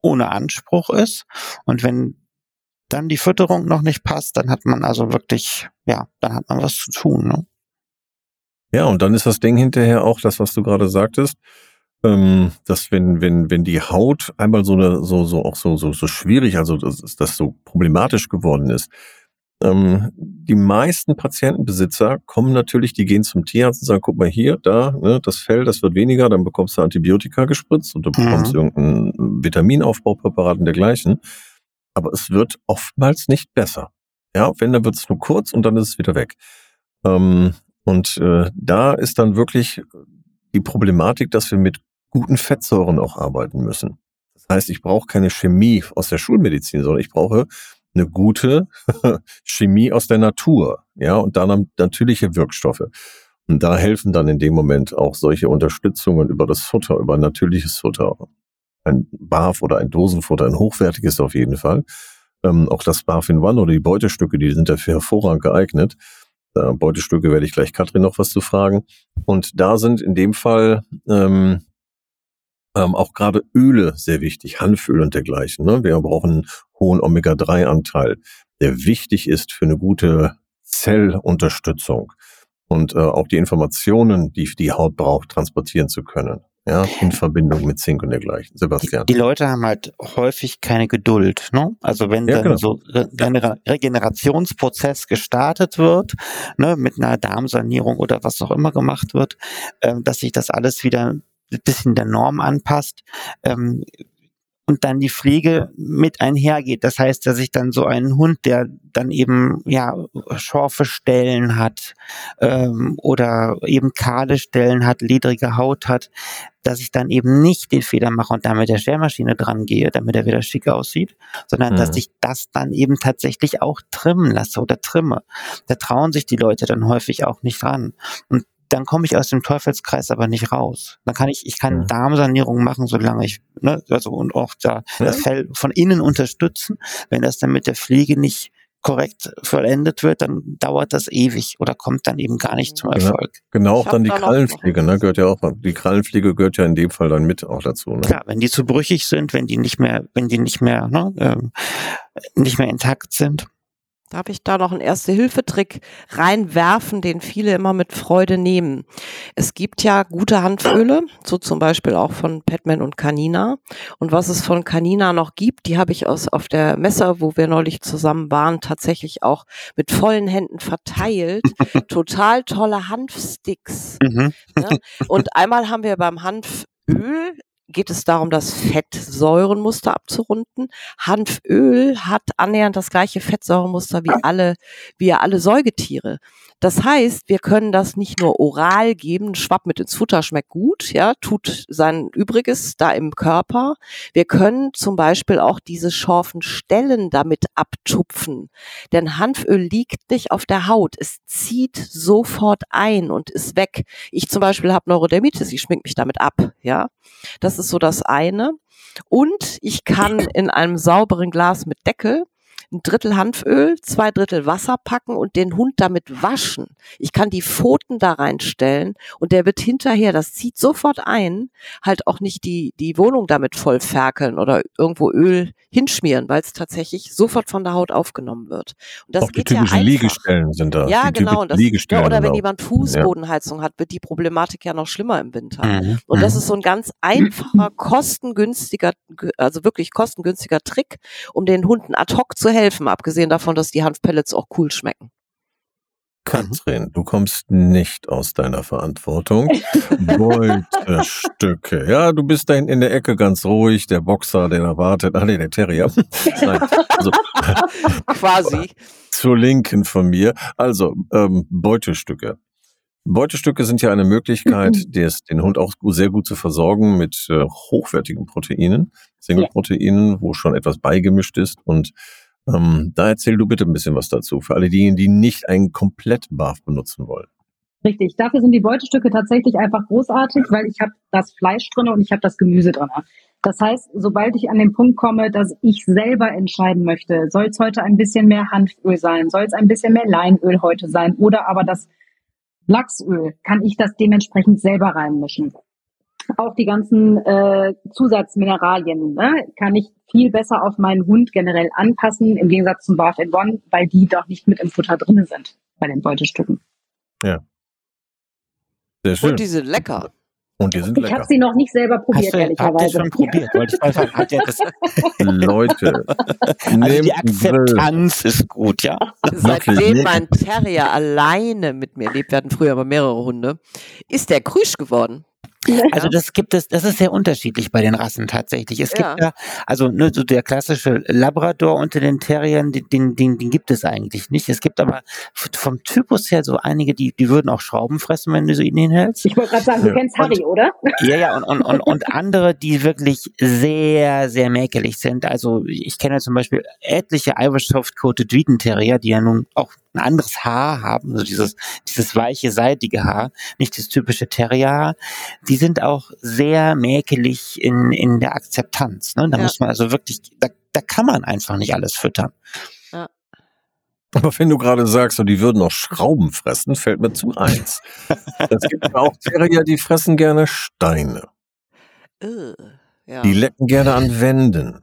ohne Anspruch ist. Und wenn dann die Fütterung noch nicht passt, dann hat man also wirklich, ja, dann hat man was zu tun. Ne? Ja, und dann ist das Ding hinterher auch das, was du gerade sagtest, ähm, dass wenn, wenn, wenn die Haut einmal so eine, so, so auch so, so, so schwierig, also dass das so problematisch geworden ist, ähm, die meisten Patientenbesitzer kommen natürlich, die gehen zum Tierarzt und sagen, guck mal hier, da, ne, das Fell, das wird weniger, dann bekommst du Antibiotika gespritzt und du bekommst mhm. irgendein Vitaminaufbaupräparat und dergleichen. Aber es wird oftmals nicht besser. Ja, wenn, dann wird es nur kurz und dann ist es wieder weg. Ähm, und äh, da ist dann wirklich die Problematik, dass wir mit guten Fettsäuren auch arbeiten müssen. Das heißt, ich brauche keine Chemie aus der Schulmedizin, sondern ich brauche eine gute Chemie aus der Natur, ja, und dann natürliche Wirkstoffe. Und da helfen dann in dem Moment auch solche Unterstützungen über das Futter, über natürliches Futter. Ein BAF oder ein Dosenfutter, ein hochwertiges auf jeden Fall. Ähm, auch das BAF in One oder die Beutestücke, die sind dafür hervorragend geeignet. Äh, Beutestücke werde ich gleich Katrin noch was zu fragen. Und da sind in dem Fall ähm, ähm, auch gerade Öle sehr wichtig, Hanföl und dergleichen. Ne? Wir brauchen hohen Omega-3-Anteil, der wichtig ist für eine gute Zellunterstützung und äh, auch die Informationen, die die Haut braucht, transportieren zu können. Ja, in Verbindung mit Zink und dergleichen. Sebastian. Die, die Leute haben halt häufig keine Geduld. Ne? Also wenn ja, dann genau. so ein Regenerationsprozess gestartet wird, ne, mit einer Darmsanierung oder was auch immer gemacht wird, äh, dass sich das alles wieder ein bisschen der Norm anpasst, ähm, und dann die Pflege mit einhergeht. Das heißt, dass ich dann so einen Hund, der dann eben ja scharfe Stellen hat ähm, oder eben kahle Stellen hat, ledrige Haut hat, dass ich dann eben nicht den Fehler mache und damit der Schermaschine dran gehe, damit er wieder schick aussieht, sondern mhm. dass ich das dann eben tatsächlich auch trimmen lasse oder trimme. Da trauen sich die Leute dann häufig auch nicht dran. Und dann komme ich aus dem Teufelskreis aber nicht raus. Dann kann ich, ich kann ja. Darmsanierung machen, solange ich, ne, also und auch da ja. das Fell von innen unterstützen. Wenn das dann mit der Pflege nicht korrekt vollendet wird, dann dauert das ewig oder kommt dann eben gar nicht zum Erfolg. Genau, genau auch dann die Krallenpflege, ne, gehört ja auch, die Krallenpflege gehört ja in dem Fall dann mit auch dazu. Ne? Klar, wenn die zu brüchig sind, wenn die nicht mehr, wenn die nicht mehr, ne, ähm, nicht mehr intakt sind, Darf ich da noch einen Erste-Hilfe-Trick reinwerfen, den viele immer mit Freude nehmen? Es gibt ja gute Hanföle, so zum Beispiel auch von Petman und Canina. Und was es von Canina noch gibt, die habe ich aus, auf der Messe, wo wir neulich zusammen waren, tatsächlich auch mit vollen Händen verteilt. Total tolle Hanfsticks. Mhm. Ne? Und einmal haben wir beim Hanföl geht es darum, das Fettsäurenmuster abzurunden. Hanföl hat annähernd das gleiche Fettsäurenmuster wie alle, wie alle Säugetiere. Das heißt, wir können das nicht nur oral geben, Schwapp mit ins Futter schmeckt gut, ja, tut sein Übriges da im Körper. Wir können zum Beispiel auch diese scharfen Stellen damit abtupfen. Denn Hanföl liegt nicht auf der Haut. Es zieht sofort ein und ist weg. Ich zum Beispiel habe Neurodermitis, ich schmink mich damit ab, ja. Das ist so das eine. Und ich kann in einem sauberen Glas mit Deckel ein Drittel Hanföl, zwei Drittel Wasser packen und den Hund damit waschen. Ich kann die Pfoten da reinstellen und der wird hinterher, das zieht sofort ein, halt auch nicht die, die Wohnung damit voll ferkeln oder irgendwo Öl hinschmieren, weil es tatsächlich sofort von der Haut aufgenommen wird. Und das auch geht die typischen ja Liegestellen sind da. Ja, genau. Und das, ja, oder wenn jemand Fußbodenheizung ja. hat, wird die Problematik ja noch schlimmer im Winter. Mhm. Und das mhm. ist so ein ganz einfacher, kostengünstiger, also wirklich kostengünstiger Trick, um den Hunden ad hoc zu helfen, abgesehen davon, dass die Hanfpellets auch cool schmecken. Katrin, du kommst nicht aus deiner Verantwortung. Beutestücke. Ja, du bist da hinten in der Ecke ganz ruhig. Der Boxer, der erwartet. Ah, nee, der Terrier. Nein, also, Quasi. Zur Linken von mir. Also, ähm, Beutestücke. Beutestücke sind ja eine Möglichkeit, des, den Hund auch sehr gut zu versorgen mit äh, hochwertigen Proteinen, Single-Proteinen, wo schon etwas beigemischt ist. Und ähm, da erzähl du bitte ein bisschen was dazu, für alle diejenigen, die nicht einen komplett Barf benutzen wollen. Richtig, dafür sind die Beutestücke tatsächlich einfach großartig, weil ich habe das Fleisch drin und ich habe das Gemüse drin. Das heißt, sobald ich an den Punkt komme, dass ich selber entscheiden möchte, soll es heute ein bisschen mehr Hanföl sein, soll es ein bisschen mehr Leinöl heute sein oder aber das Lachsöl, kann ich das dementsprechend selber reinmischen. Auch die ganzen äh, Zusatzmineralien ne, kann ich viel besser auf meinen Hund generell anpassen, im Gegensatz zum Barf in One, weil die doch nicht mit im Futter drin sind bei den Beutestücken. Ja. Sehr schön. Und die sind lecker. Und die sind Ich lecker. habe sie noch nicht selber probiert, Hast du, ehrlicherweise. schon probiert? Wollte ich mal sagen. Hat ja das, Leute, also die. Akzeptanz ist gut, ja. Seitdem Wirklich? mein Terrier alleine mit mir lebt, wir hatten früher aber mehrere Hunde, ist der krüsch geworden. Also das gibt es, das ist sehr unterschiedlich bei den Rassen tatsächlich. Es Ja. gibt ja, also ne, so der klassische Labrador unter den Terriern, den, den, den, gibt es eigentlich nicht. Es gibt aber vom Typus her so einige, die, die würden auch Schrauben fressen, wenn du so ihn hinhältst. Ich wollte gerade sagen, du Ja. kennst Harry, oder? Ja, ja, und, und, und, und andere, die wirklich sehr, sehr mäkelig sind. Also ich kenne zum Beispiel etliche Irish Soft-Coated Wheaton Terrier, die ja nun auch ein anderes Haar haben, also dieses, dieses weiche, seitige Haar, nicht das typische Terrierhaar. Die sind auch sehr mäkelig in, in der Akzeptanz. Ne? Da Ja. muss man also wirklich, da, da kann man einfach nicht alles füttern. Aber wenn du gerade sagst, so, die würden auch Schrauben fressen, fällt mir zu eins. Es gibt ja auch Terrier, die fressen gerne Steine. Äh, ja. Die lecken gerne an Wänden.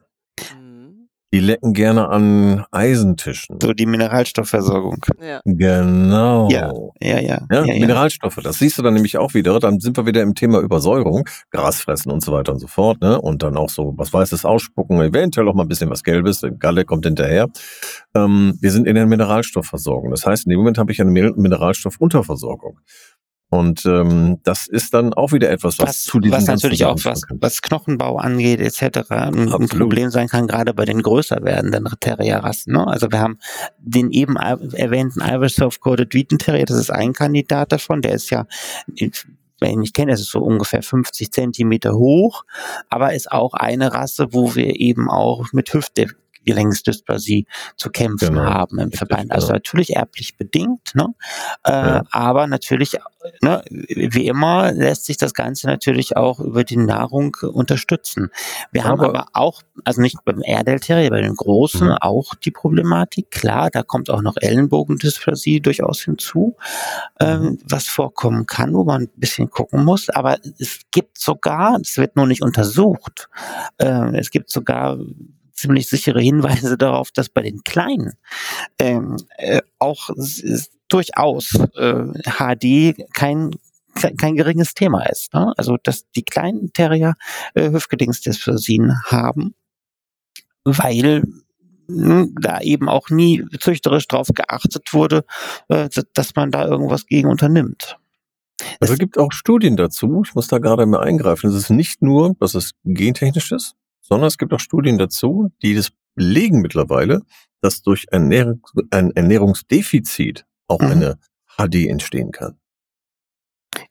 Die lecken gerne an Eisentischen. So die Mineralstoffversorgung. ja. Genau. Ja, ja, ja. Ja, ja, ja. Mineralstoffe, das siehst du dann nämlich auch wieder. Dann sind wir wieder im Thema Übersäuerung, Grasfressen und so weiter und so fort. Ne? Und dann auch so was Weißes ausspucken, eventuell auch mal ein bisschen was Gelbes, Galle kommt hinterher. Ähm, wir sind in der Mineralstoffversorgung. Das heißt, in dem Moment habe ich eine Min- Mineralstoffunterversorgung. Und ähm, das ist dann auch wieder etwas, was, was, zu diesem was natürlich auch was, was Knochenbau angeht etc. ein, ein. Problem sein kann, gerade bei den größer werdenden Terrierrassen. Ne? Also wir haben den eben erwähnten Irish Soft Coated Wheaton Terrier, das ist ein Kandidat davon, der ist ja wer ihn nicht kennt, das ist so ungefähr 50 Zentimeter hoch, aber ist auch eine Rasse, wo wir eben auch mit Hüftgelenksdysplasie zu kämpfen Genau. haben im Verband. Also natürlich erblich bedingt, ne? Äh, Ja. aber natürlich, ne, wie immer lässt sich das Ganze natürlich auch über die Nahrung unterstützen. Wir haben Aber- aber auch, also nicht beim Airedale Terrier, bei den Großen Mhm. auch die Problematik. Klar, da kommt auch noch Ellenbogendysplasie durchaus hinzu, ähm, was vorkommen kann, wo man ein bisschen gucken muss. Aber es gibt sogar, es wird nur nicht untersucht, äh, es gibt sogar ziemlich sichere Hinweise darauf, dass bei den Kleinen ähm, äh, auch durchaus äh, HD kein kein geringes Thema ist. Ne? Also dass die kleinen Terrier äh, Hüftgelenksplasien haben, weil mh, da eben auch nie züchterisch drauf geachtet wurde, äh, dass man da irgendwas gegen unternimmt. Also es gibt auch Studien dazu. Ich muss da gerade mal eingreifen. Es ist nicht nur, dass es gentechnisch ist, sondern es gibt auch Studien dazu, die das belegen mittlerweile, dass durch Ernährung, ein Ernährungsdefizit auch Mhm. eine HD entstehen kann.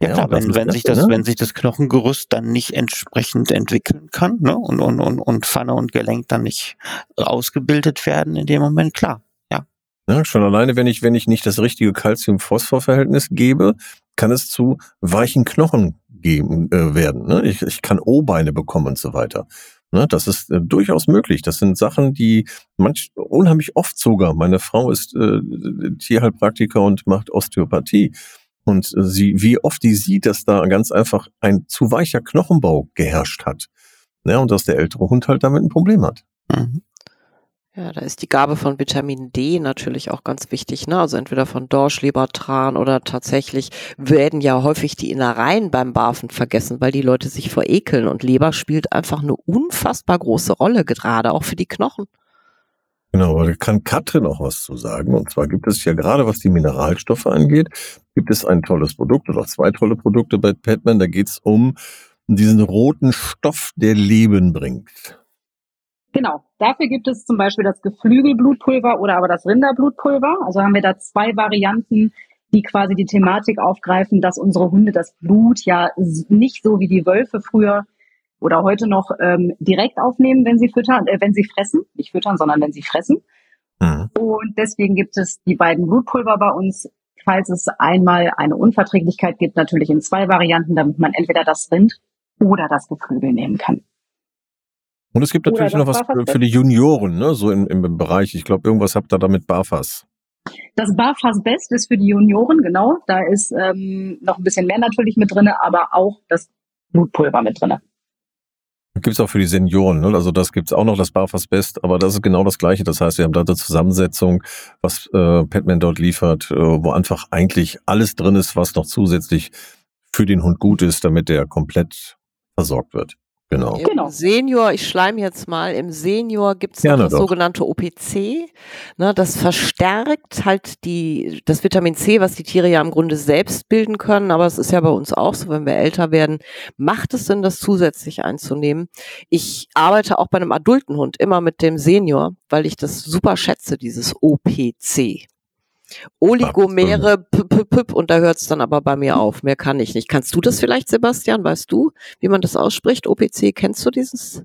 Ja, Ja, klar, wenn, wenn sich das, ne? wenn sich das Knochengerüst dann nicht entsprechend entwickeln kann, ne, und, und, und, und Pfanne und Gelenk dann nicht ausgebildet werden in dem Moment, klar. Ja, schon alleine, wenn ich, wenn ich nicht das richtige Calcium-Phosphor-Verhältnis gebe, kann es zu weichen Knochen geben, äh, werden. Ne? Ich, ich kann O-Beine bekommen und so weiter. Ne? Das ist äh, durchaus möglich. Das sind Sachen, die manch, unheimlich oft sogar. Meine Frau ist äh, Tierheilpraktiker und macht Osteopathie. Und äh, sie, wie oft die sieht, dass da ganz einfach ein zu weicher Knochenbau geherrscht hat. Ja, und dass der ältere Hund halt damit ein Problem hat. Mhm. Ja, da ist die Gabe von Vitamin D natürlich auch ganz wichtig. Ne? Also entweder von Dorsch, Leber, Tran oder tatsächlich werden ja häufig die Innereien beim Barfen vergessen, weil die Leute sich verekeln. Und Leber spielt einfach eine unfassbar große Rolle, gerade auch für die Knochen. Genau, aber da kann Katrin auch was zu sagen. Und zwar gibt es ja gerade, was die Mineralstoffe angeht, gibt es ein tolles Produkt oder zwei tolle Produkte bei Petman. Da geht es um diesen roten Stoff, der Leben bringt. Genau. Dafür gibt es zum Beispiel das Geflügelblutpulver oder aber das Rinderblutpulver. Also haben wir da zwei Varianten, die quasi die Thematik aufgreifen, dass unsere Hunde das Blut ja nicht so wie die Wölfe früher oder heute noch ähm, direkt aufnehmen, wenn sie füttern, äh, wenn sie fressen, nicht füttern, sondern wenn sie fressen. Mhm. Und deswegen gibt es die beiden Blutpulver bei uns, falls es einmal eine Unverträglichkeit gibt, natürlich in zwei Varianten, damit man entweder das Rind oder das Geflügel nehmen kann. Und es gibt natürlich noch was für, für, die Junioren, ne? so im, im Bereich. Ich glaube, irgendwas habt ihr da mit Barfas. Das Barfas Best ist für die Junioren, genau. Da ist ähm, noch ein bisschen mehr natürlich mit drinne, aber auch das Blutpulver mit drinne. Gibt es auch für die Senioren, ne? also das gibt es auch noch, das Barfas Best, aber das ist genau das Gleiche. Das heißt, wir haben da eine Zusammensetzung, was äh, Petman dort liefert, äh, wo einfach eigentlich alles drin ist, was noch zusätzlich für den Hund gut ist, damit der komplett versorgt wird. Genau. Im genau. Senior, ich schleim jetzt mal, im Senior gibt es das doch. sogenannte OPC. Ne, das verstärkt halt die, das Vitamin C, was die Tiere ja im Grunde selbst bilden können, aber es ist ja bei uns auch so, wenn wir älter werden, macht es Sinn, das zusätzlich einzunehmen. Ich arbeite auch bei einem adulten Hund immer mit dem Senior, weil ich das super schätze, dieses OPC. Oligomere, p -p -p und da hört es dann aber bei mir auf. Mehr kann ich nicht. Kannst du das vielleicht, Sebastian? Weißt du, wie man das ausspricht? OPC, kennst du dieses,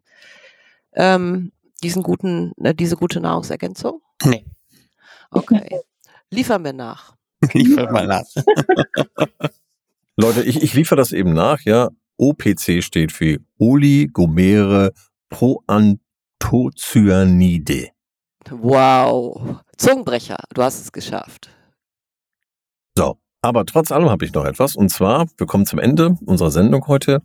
ähm, diesen guten, äh, diese gute Nahrungsergänzung? Nee. Okay. Liefern wir nach. Liefern wir nach. Leute, ich, ich liefere das eben nach, ja. OPC steht für Oligomere Proanthocyanide. Wow. Zungenbrecher, du hast es geschafft. So, aber trotz allem habe ich noch etwas. Und zwar, wir kommen zum Ende unserer Sendung heute.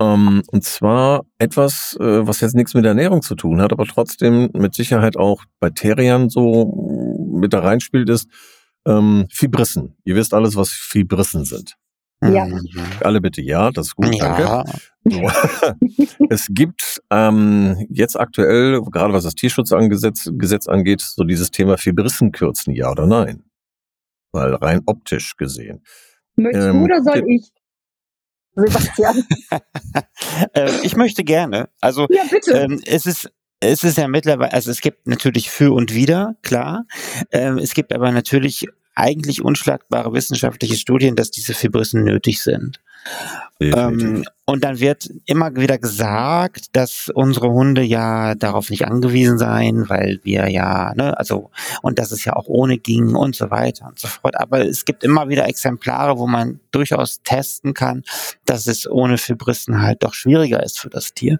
Ähm, und zwar etwas, äh, was jetzt nichts mit Ernährung zu tun hat, aber trotzdem mit Sicherheit auch bei Terriern so mit da reinspielt, ist ähm, Fibrissen. Ihr wisst alles, was Fibrissen sind. Ja. Mhm. Alle bitte ja, das ist gut, ja. danke. es gibt ähm, jetzt aktuell, gerade was das Tierschutzgesetz Gesetz angeht, so dieses Thema Fibrissenkürzen, ja oder nein? Weil rein optisch gesehen. Möchtest ähm, du oder soll ich? Sebastian. äh, ich möchte gerne. Also ja, bitte. Ähm, es ist es ist ja mittlerweile, also es gibt natürlich für und wider, klar. Ähm, es gibt aber natürlich eigentlich unschlagbare wissenschaftliche Studien, dass diese Fibrissen nötig sind. Ähm, und dann wird immer wieder gesagt, dass unsere Hunde ja darauf nicht angewiesen seien, weil wir ja, ne, also, und dass es ja auch ohne ging und so weiter und so fort. Aber es gibt immer wieder Exemplare, wo man durchaus testen kann, dass es ohne Fibrissen halt doch schwieriger ist für das Tier.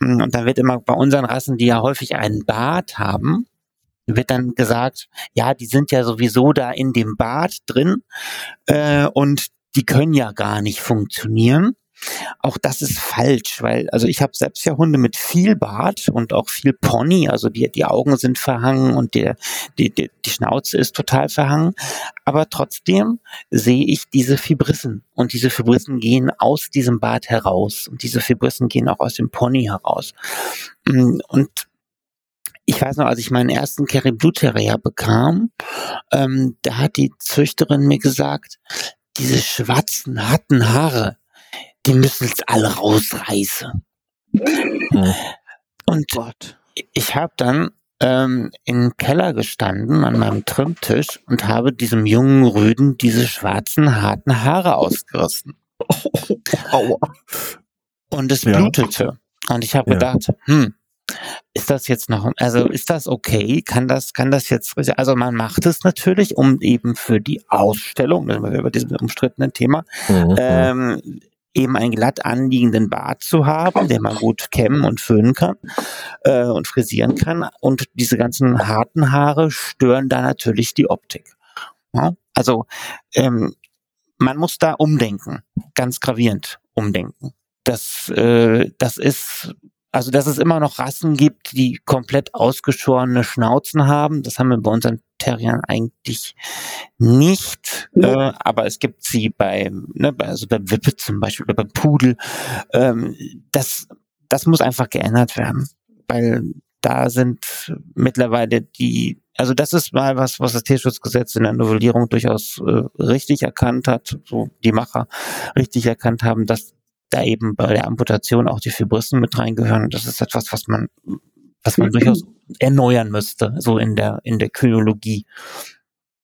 Und dann wird immer bei unseren Rassen, die ja häufig einen Bart haben, wird dann gesagt, ja, die sind ja sowieso da in dem Bad drin äh, und die können ja gar nicht funktionieren. Auch das ist falsch, weil also ich habe selbst ja Hunde mit viel Bart und auch viel Pony, also die, die Augen sind verhangen und der, die, die, die Schnauze ist total verhangen. Aber trotzdem sehe ich diese Fibrissen und diese Fibrissen gehen aus diesem Bart heraus und diese Fibrissen gehen auch aus dem Pony heraus. Und ich weiß noch, als ich meinen ersten Kerry Blue Terrier bekam, ähm, da hat die Züchterin mir gesagt, diese schwarzen, harten Haare, die müssen jetzt alle rausreißen. Mhm. Und Gott. ich habe dann ähm, im Keller gestanden an meinem Trimmtisch und habe diesem jungen Rüden diese schwarzen, harten Haare ausgerissen. Und es blutete. Und ich habe ja. gedacht, hm, ist das jetzt noch, also ist das okay? Kann das, kann das jetzt, also man macht es natürlich, um eben für die Ausstellung, wenn wir über dieses umstrittenen Thema, mhm. ähm, eben einen glatt anliegenden Bart zu haben, den man gut kämmen und föhnen kann äh, und frisieren kann. Und diese ganzen harten Haare stören da natürlich die Optik. Ja? Also ähm, man muss da umdenken, ganz gravierend umdenken. Das, äh, das ist also, dass es immer noch Rassen gibt, die komplett ausgeschorene Schnauzen haben. Das haben wir bei unseren Terriern eigentlich nicht. Ja. Äh, aber es gibt sie bei, ne, also beim Wippe zum Beispiel oder beim Pudel. Ähm, das, das muss einfach geändert werden. Weil da sind mittlerweile die, also das ist mal was, was das Tierschutzgesetz in der Novellierung durchaus äh, richtig erkannt hat, so die Macher richtig erkannt haben, dass da eben bei der Amputation auch die Fibrissen mit reingehören. Das ist etwas, was man, was man durchaus erneuern müsste, so in der, in der Kynologie.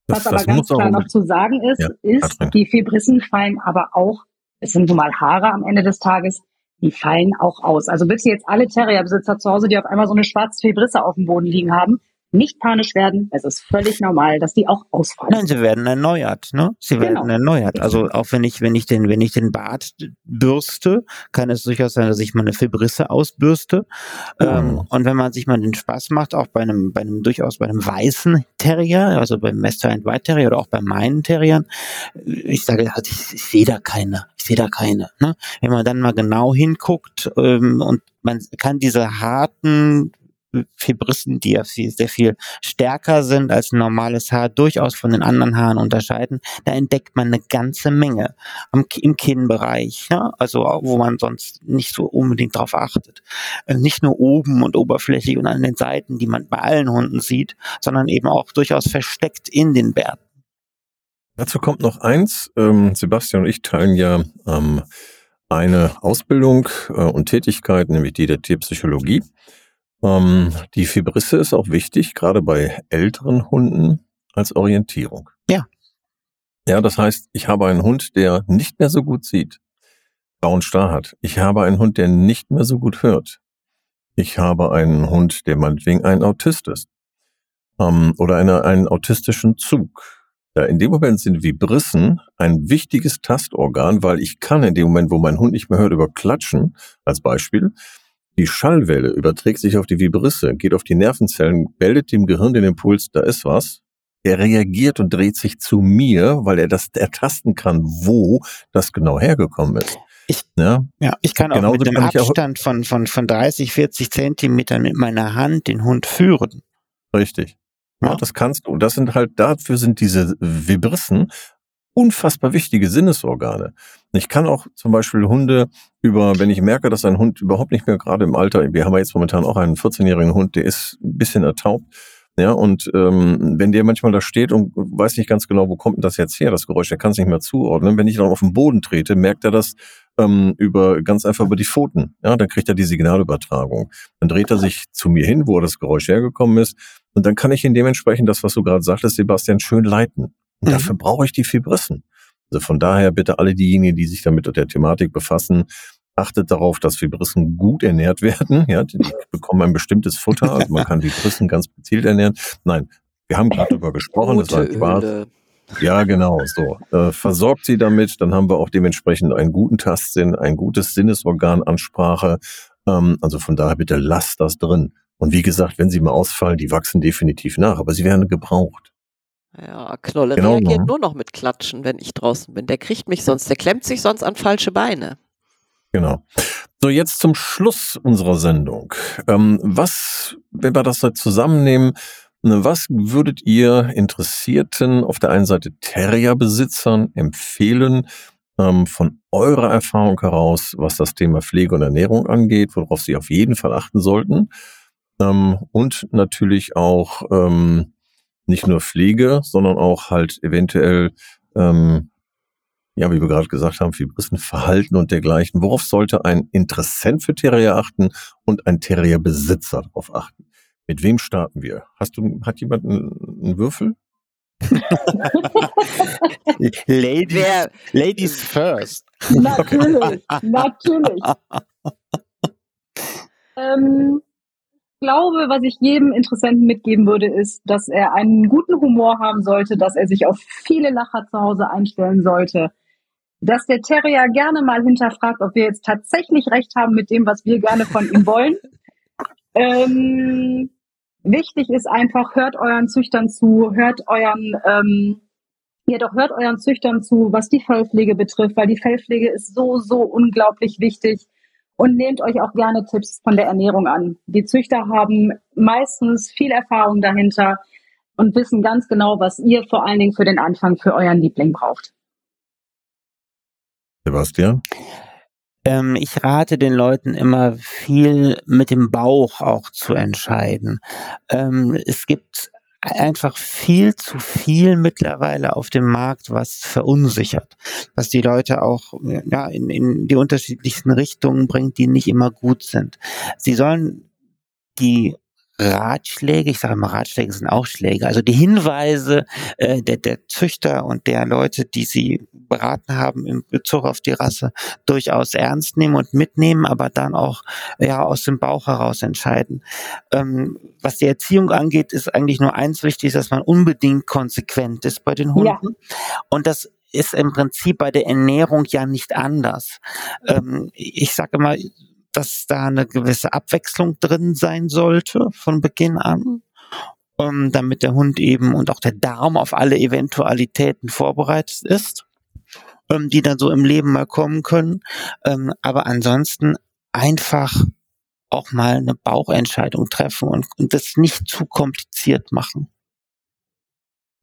Was aber ganz klar noch zu sagen ist, ja, ist, die Fibrissen fallen aber auch, es sind nun mal Haare am Ende des Tages, die fallen auch aus. Also bitte jetzt alle Terrierbesitzer zu Hause, die auf einmal so eine schwarze Fibrisse auf dem Boden liegen haben, nicht panisch werden. Es ist völlig normal, dass die auch ausfallen. Nein, sie werden erneuert, ne? Sie genau. werden erneuert. Also auch wenn ich, wenn ich den, wenn ich den Bart bürste, kann es durchaus sein, dass ich mal eine Fibrisse ausbürste. Oh. Ähm, und wenn man sich mal den Spaß macht, auch bei einem, bei einem durchaus bei einem weißen Terrier, also beim Master and White Terrier oder auch bei meinen Terriern, ich sage, ich, ich sehe da keine, ich sehe da keine. Ne? Wenn man dann mal genau hinguckt ähm, und man kann diese harten Fibrissen, die ja viel, sehr viel stärker sind als ein normales Haar, durchaus von den anderen Haaren unterscheiden. Da entdeckt man eine ganze Menge am, im Kinnbereich, ja? also wo man sonst nicht so unbedingt drauf achtet. Äh, nicht nur oben und oberflächlich und an den Seiten, die man bei allen Hunden sieht, sondern eben auch durchaus versteckt in den Bärten. Dazu kommt noch eins. Ähm, Sebastian und ich teilen ja ähm, eine Ausbildung äh, und Tätigkeit, nämlich die der Tierpsychologie. Ähm, die Fibrisse ist auch wichtig, gerade bei älteren Hunden als Orientierung. Ja. Ja, das heißt, ich habe einen Hund, der nicht mehr so gut sieht, grau und starr hat. Ich habe einen Hund, der nicht mehr so gut hört. Ich habe einen Hund, der meinetwegen ein Autist ist. Ähm, oder eine, einen autistischen Zug. Ja, in dem Moment sind Vibrissen ein wichtiges Tastorgan, weil ich kann in dem Moment, wo mein Hund nicht mehr hört, über Klatschen als Beispiel, die Schallwelle überträgt sich auf die Vibrisse, geht auf die Nervenzellen, meldet dem Gehirn den Impuls, da ist was. Er reagiert und dreht sich zu mir, weil er das ertasten kann, wo das genau hergekommen ist. Ich, ja, ja, ich kann auch Genauso mit einem Abstand von, von, von 30, 40 Zentimetern mit meiner Hand den Hund führen. Richtig. Ja, das kannst du. Und das sind halt, dafür sind diese Vibrissen unfassbar wichtige Sinnesorgane. Ich kann auch zum Beispiel Hunde über, wenn ich merke, dass ein Hund überhaupt nicht mehr gerade im Alter, wir haben ja jetzt momentan auch einen 14-jährigen Hund, der ist ein bisschen ertaubt, ja, und ähm, wenn der manchmal da steht und weiß nicht ganz genau, wo kommt denn das jetzt her, das Geräusch, der kann es nicht mehr zuordnen. Wenn ich dann auf den Boden trete, merkt er das ähm, über ganz einfach über die Pfoten. Ja, dann kriegt er die Signalübertragung. Dann dreht er sich zu mir hin, wo das Geräusch hergekommen ist, und dann kann ich ihn dementsprechend das, was du gerade sagtest, Sebastian, schön leiten. Und mhm. dafür brauche ich die Fibrissen. Also von daher bitte alle diejenigen, die sich damit mit der Thematik befassen, achtet darauf, dass Fibrissen gut ernährt werden. Ja, die bekommen ein bestimmtes Futter. Also man kann Fibrissen ganz gezielt ernähren. Nein, wir haben gerade darüber gesprochen. Gute das war Spaß. Öle. Ja, genau, so. Äh, versorgt sie damit, dann haben wir auch dementsprechend einen guten Tastsinn, ein gutes Sinnesorganansprache. Ähm, also von daher bitte lasst das drin. Und wie gesagt, wenn sie mal ausfallen, die wachsen definitiv nach, aber sie werden gebraucht. Ja, Knolle genau, reagiert nur noch mit Klatschen, wenn ich draußen bin. Der kriegt mich sonst, der klemmt sich sonst an falsche Beine. Genau. So, jetzt zum Schluss unserer Sendung. Ähm, was, wenn wir das jetzt zusammennehmen, ne, was würdet ihr Interessierten auf der einen Seite Terrierbesitzern empfehlen, ähm, von eurer Erfahrung heraus, was das Thema Pflege und Ernährung angeht, worauf sie auf jeden Fall achten sollten? Ähm, und natürlich auch, ähm, nicht nur Pflege, sondern auch halt eventuell, ähm, ja, wie wir gerade gesagt haben, Fibrissenverhalten und dergleichen. Worauf sollte ein Interessent für Terrier achten und ein Terrierbesitzer darauf achten? Mit wem starten wir? Hast du, hat jemand einen, einen Würfel? Ladies, Ladies first. Natürlich, natürlich. ähm, glaube, was ich jedem Interessenten mitgeben würde, ist, dass er einen guten Humor haben sollte, dass er sich auf viele Lacher zu Hause einstellen sollte, dass der Terrier gerne mal hinterfragt, ob wir jetzt tatsächlich recht haben mit dem, was wir gerne von ihm wollen. ähm, wichtig ist einfach, hört euren Züchtern zu, hört euren, ähm, ja doch, hört euren Züchtern zu, was die Fellpflege betrifft, weil die Fellpflege ist so, so unglaublich wichtig und nehmt euch auch gerne Tipps von der Ernährung an. Die Züchter haben meistens viel Erfahrung dahinter und wissen ganz genau, was ihr vor allen Dingen für den Anfang für euren Liebling braucht. Sebastian? Ähm, ich rate den Leuten immer viel mit dem Bauch auch zu entscheiden. Ähm, es gibt einfach viel zu viel mittlerweile auf dem Markt, was verunsichert, was die Leute auch ja, in, in die unterschiedlichsten Richtungen bringt, die nicht immer gut sind. Sie sollen die Ratschläge, ich sage mal, Ratschläge sind auch Schläge, also die Hinweise äh, der, der Züchter und der Leute, die sie beraten haben in Bezug auf die Rasse, durchaus ernst nehmen und mitnehmen, aber dann auch ja aus dem Bauch heraus entscheiden. Ähm, was die Erziehung angeht, ist eigentlich nur eins wichtig, dass man unbedingt konsequent ist bei den Hunden. Ja. Und das ist im Prinzip bei der Ernährung ja nicht anders. Ähm, ich sage immer, dass da eine gewisse Abwechslung drin sein sollte von Beginn an, um, damit der Hund eben und auch der Darm auf alle Eventualitäten vorbereitet ist, um, die dann so im Leben mal kommen können. Ähm, aber ansonsten einfach auch mal eine Bauchentscheidung treffen und, und das nicht zu kompliziert machen.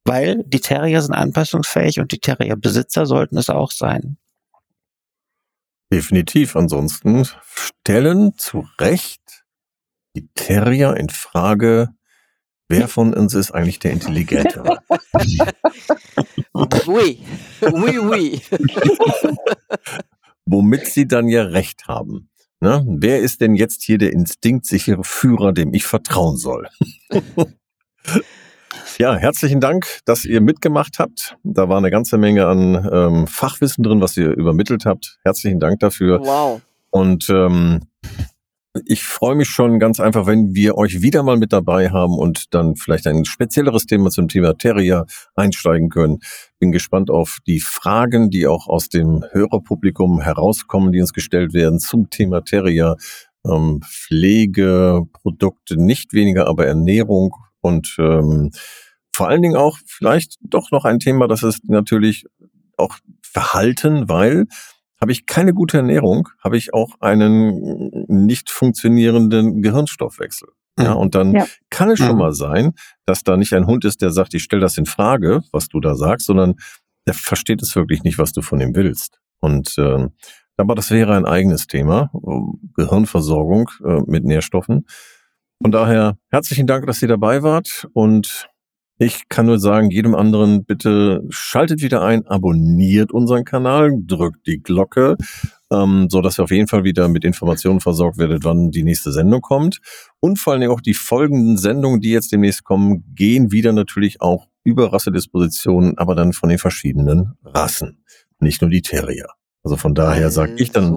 Weil die Terrier sind anpassungsfähig und die Terrierbesitzer sollten es auch sein. Definitiv. Ansonsten stellen zu Recht die Terrier in Frage, wer von uns ist eigentlich der Intelligentere? oui, oui, oui. Womit sie dann ja recht haben. Ne? Wer ist denn jetzt hier der instinktsichere Führer, dem ich vertrauen soll? Ja, herzlichen Dank, dass ihr mitgemacht habt. Da war eine ganze Menge an ähm, Fachwissen drin, was ihr übermittelt habt. Herzlichen Dank dafür. Wow. Und ähm, ich freue mich schon ganz einfach, wenn wir euch wieder mal mit dabei haben und dann vielleicht ein spezielleres Thema zum Thema Terrier einsteigen können. Bin gespannt auf die Fragen, die auch aus dem Hörerpublikum herauskommen, die uns gestellt werden zum Thema Terrier. Ähm, Pflegeprodukte, nicht weniger, aber Ernährung und ähm, vor allen Dingen auch vielleicht doch noch ein Thema, das ist natürlich auch Verhalten, weil habe ich keine gute Ernährung, habe ich auch einen nicht funktionierenden Gehirnstoffwechsel. Ja, mhm. und dann ja. kann es schon mhm. mal sein, dass da nicht ein Hund ist, der sagt, ich stelle das in Frage, was du da sagst, sondern der versteht es wirklich nicht, was du von ihm willst. Und äh, aber das wäre ein eigenes Thema, Gehirnversorgung äh, mit Nährstoffen. Von daher herzlichen Dank, dass ihr dabei wart und ich kann nur sagen, jedem anderen bitte schaltet wieder ein, abonniert unseren Kanal, drückt die Glocke, ähm, so dass ihr auf jeden Fall wieder mit Informationen versorgt werdet, wann die nächste Sendung kommt. Und vor allen Dingen auch die folgenden Sendungen, die jetzt demnächst kommen, gehen wieder natürlich auch über Rassedispositionen, aber dann von den verschiedenen Rassen, nicht nur die Terrier. Also von daher sage ich dann,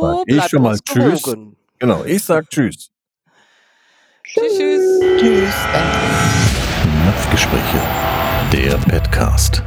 sag ich schon mal Tschüss. Genau, ich sag Tschüss. Tschüss. Tschüss. Tschüss. Napfgespräche. Der Podcast.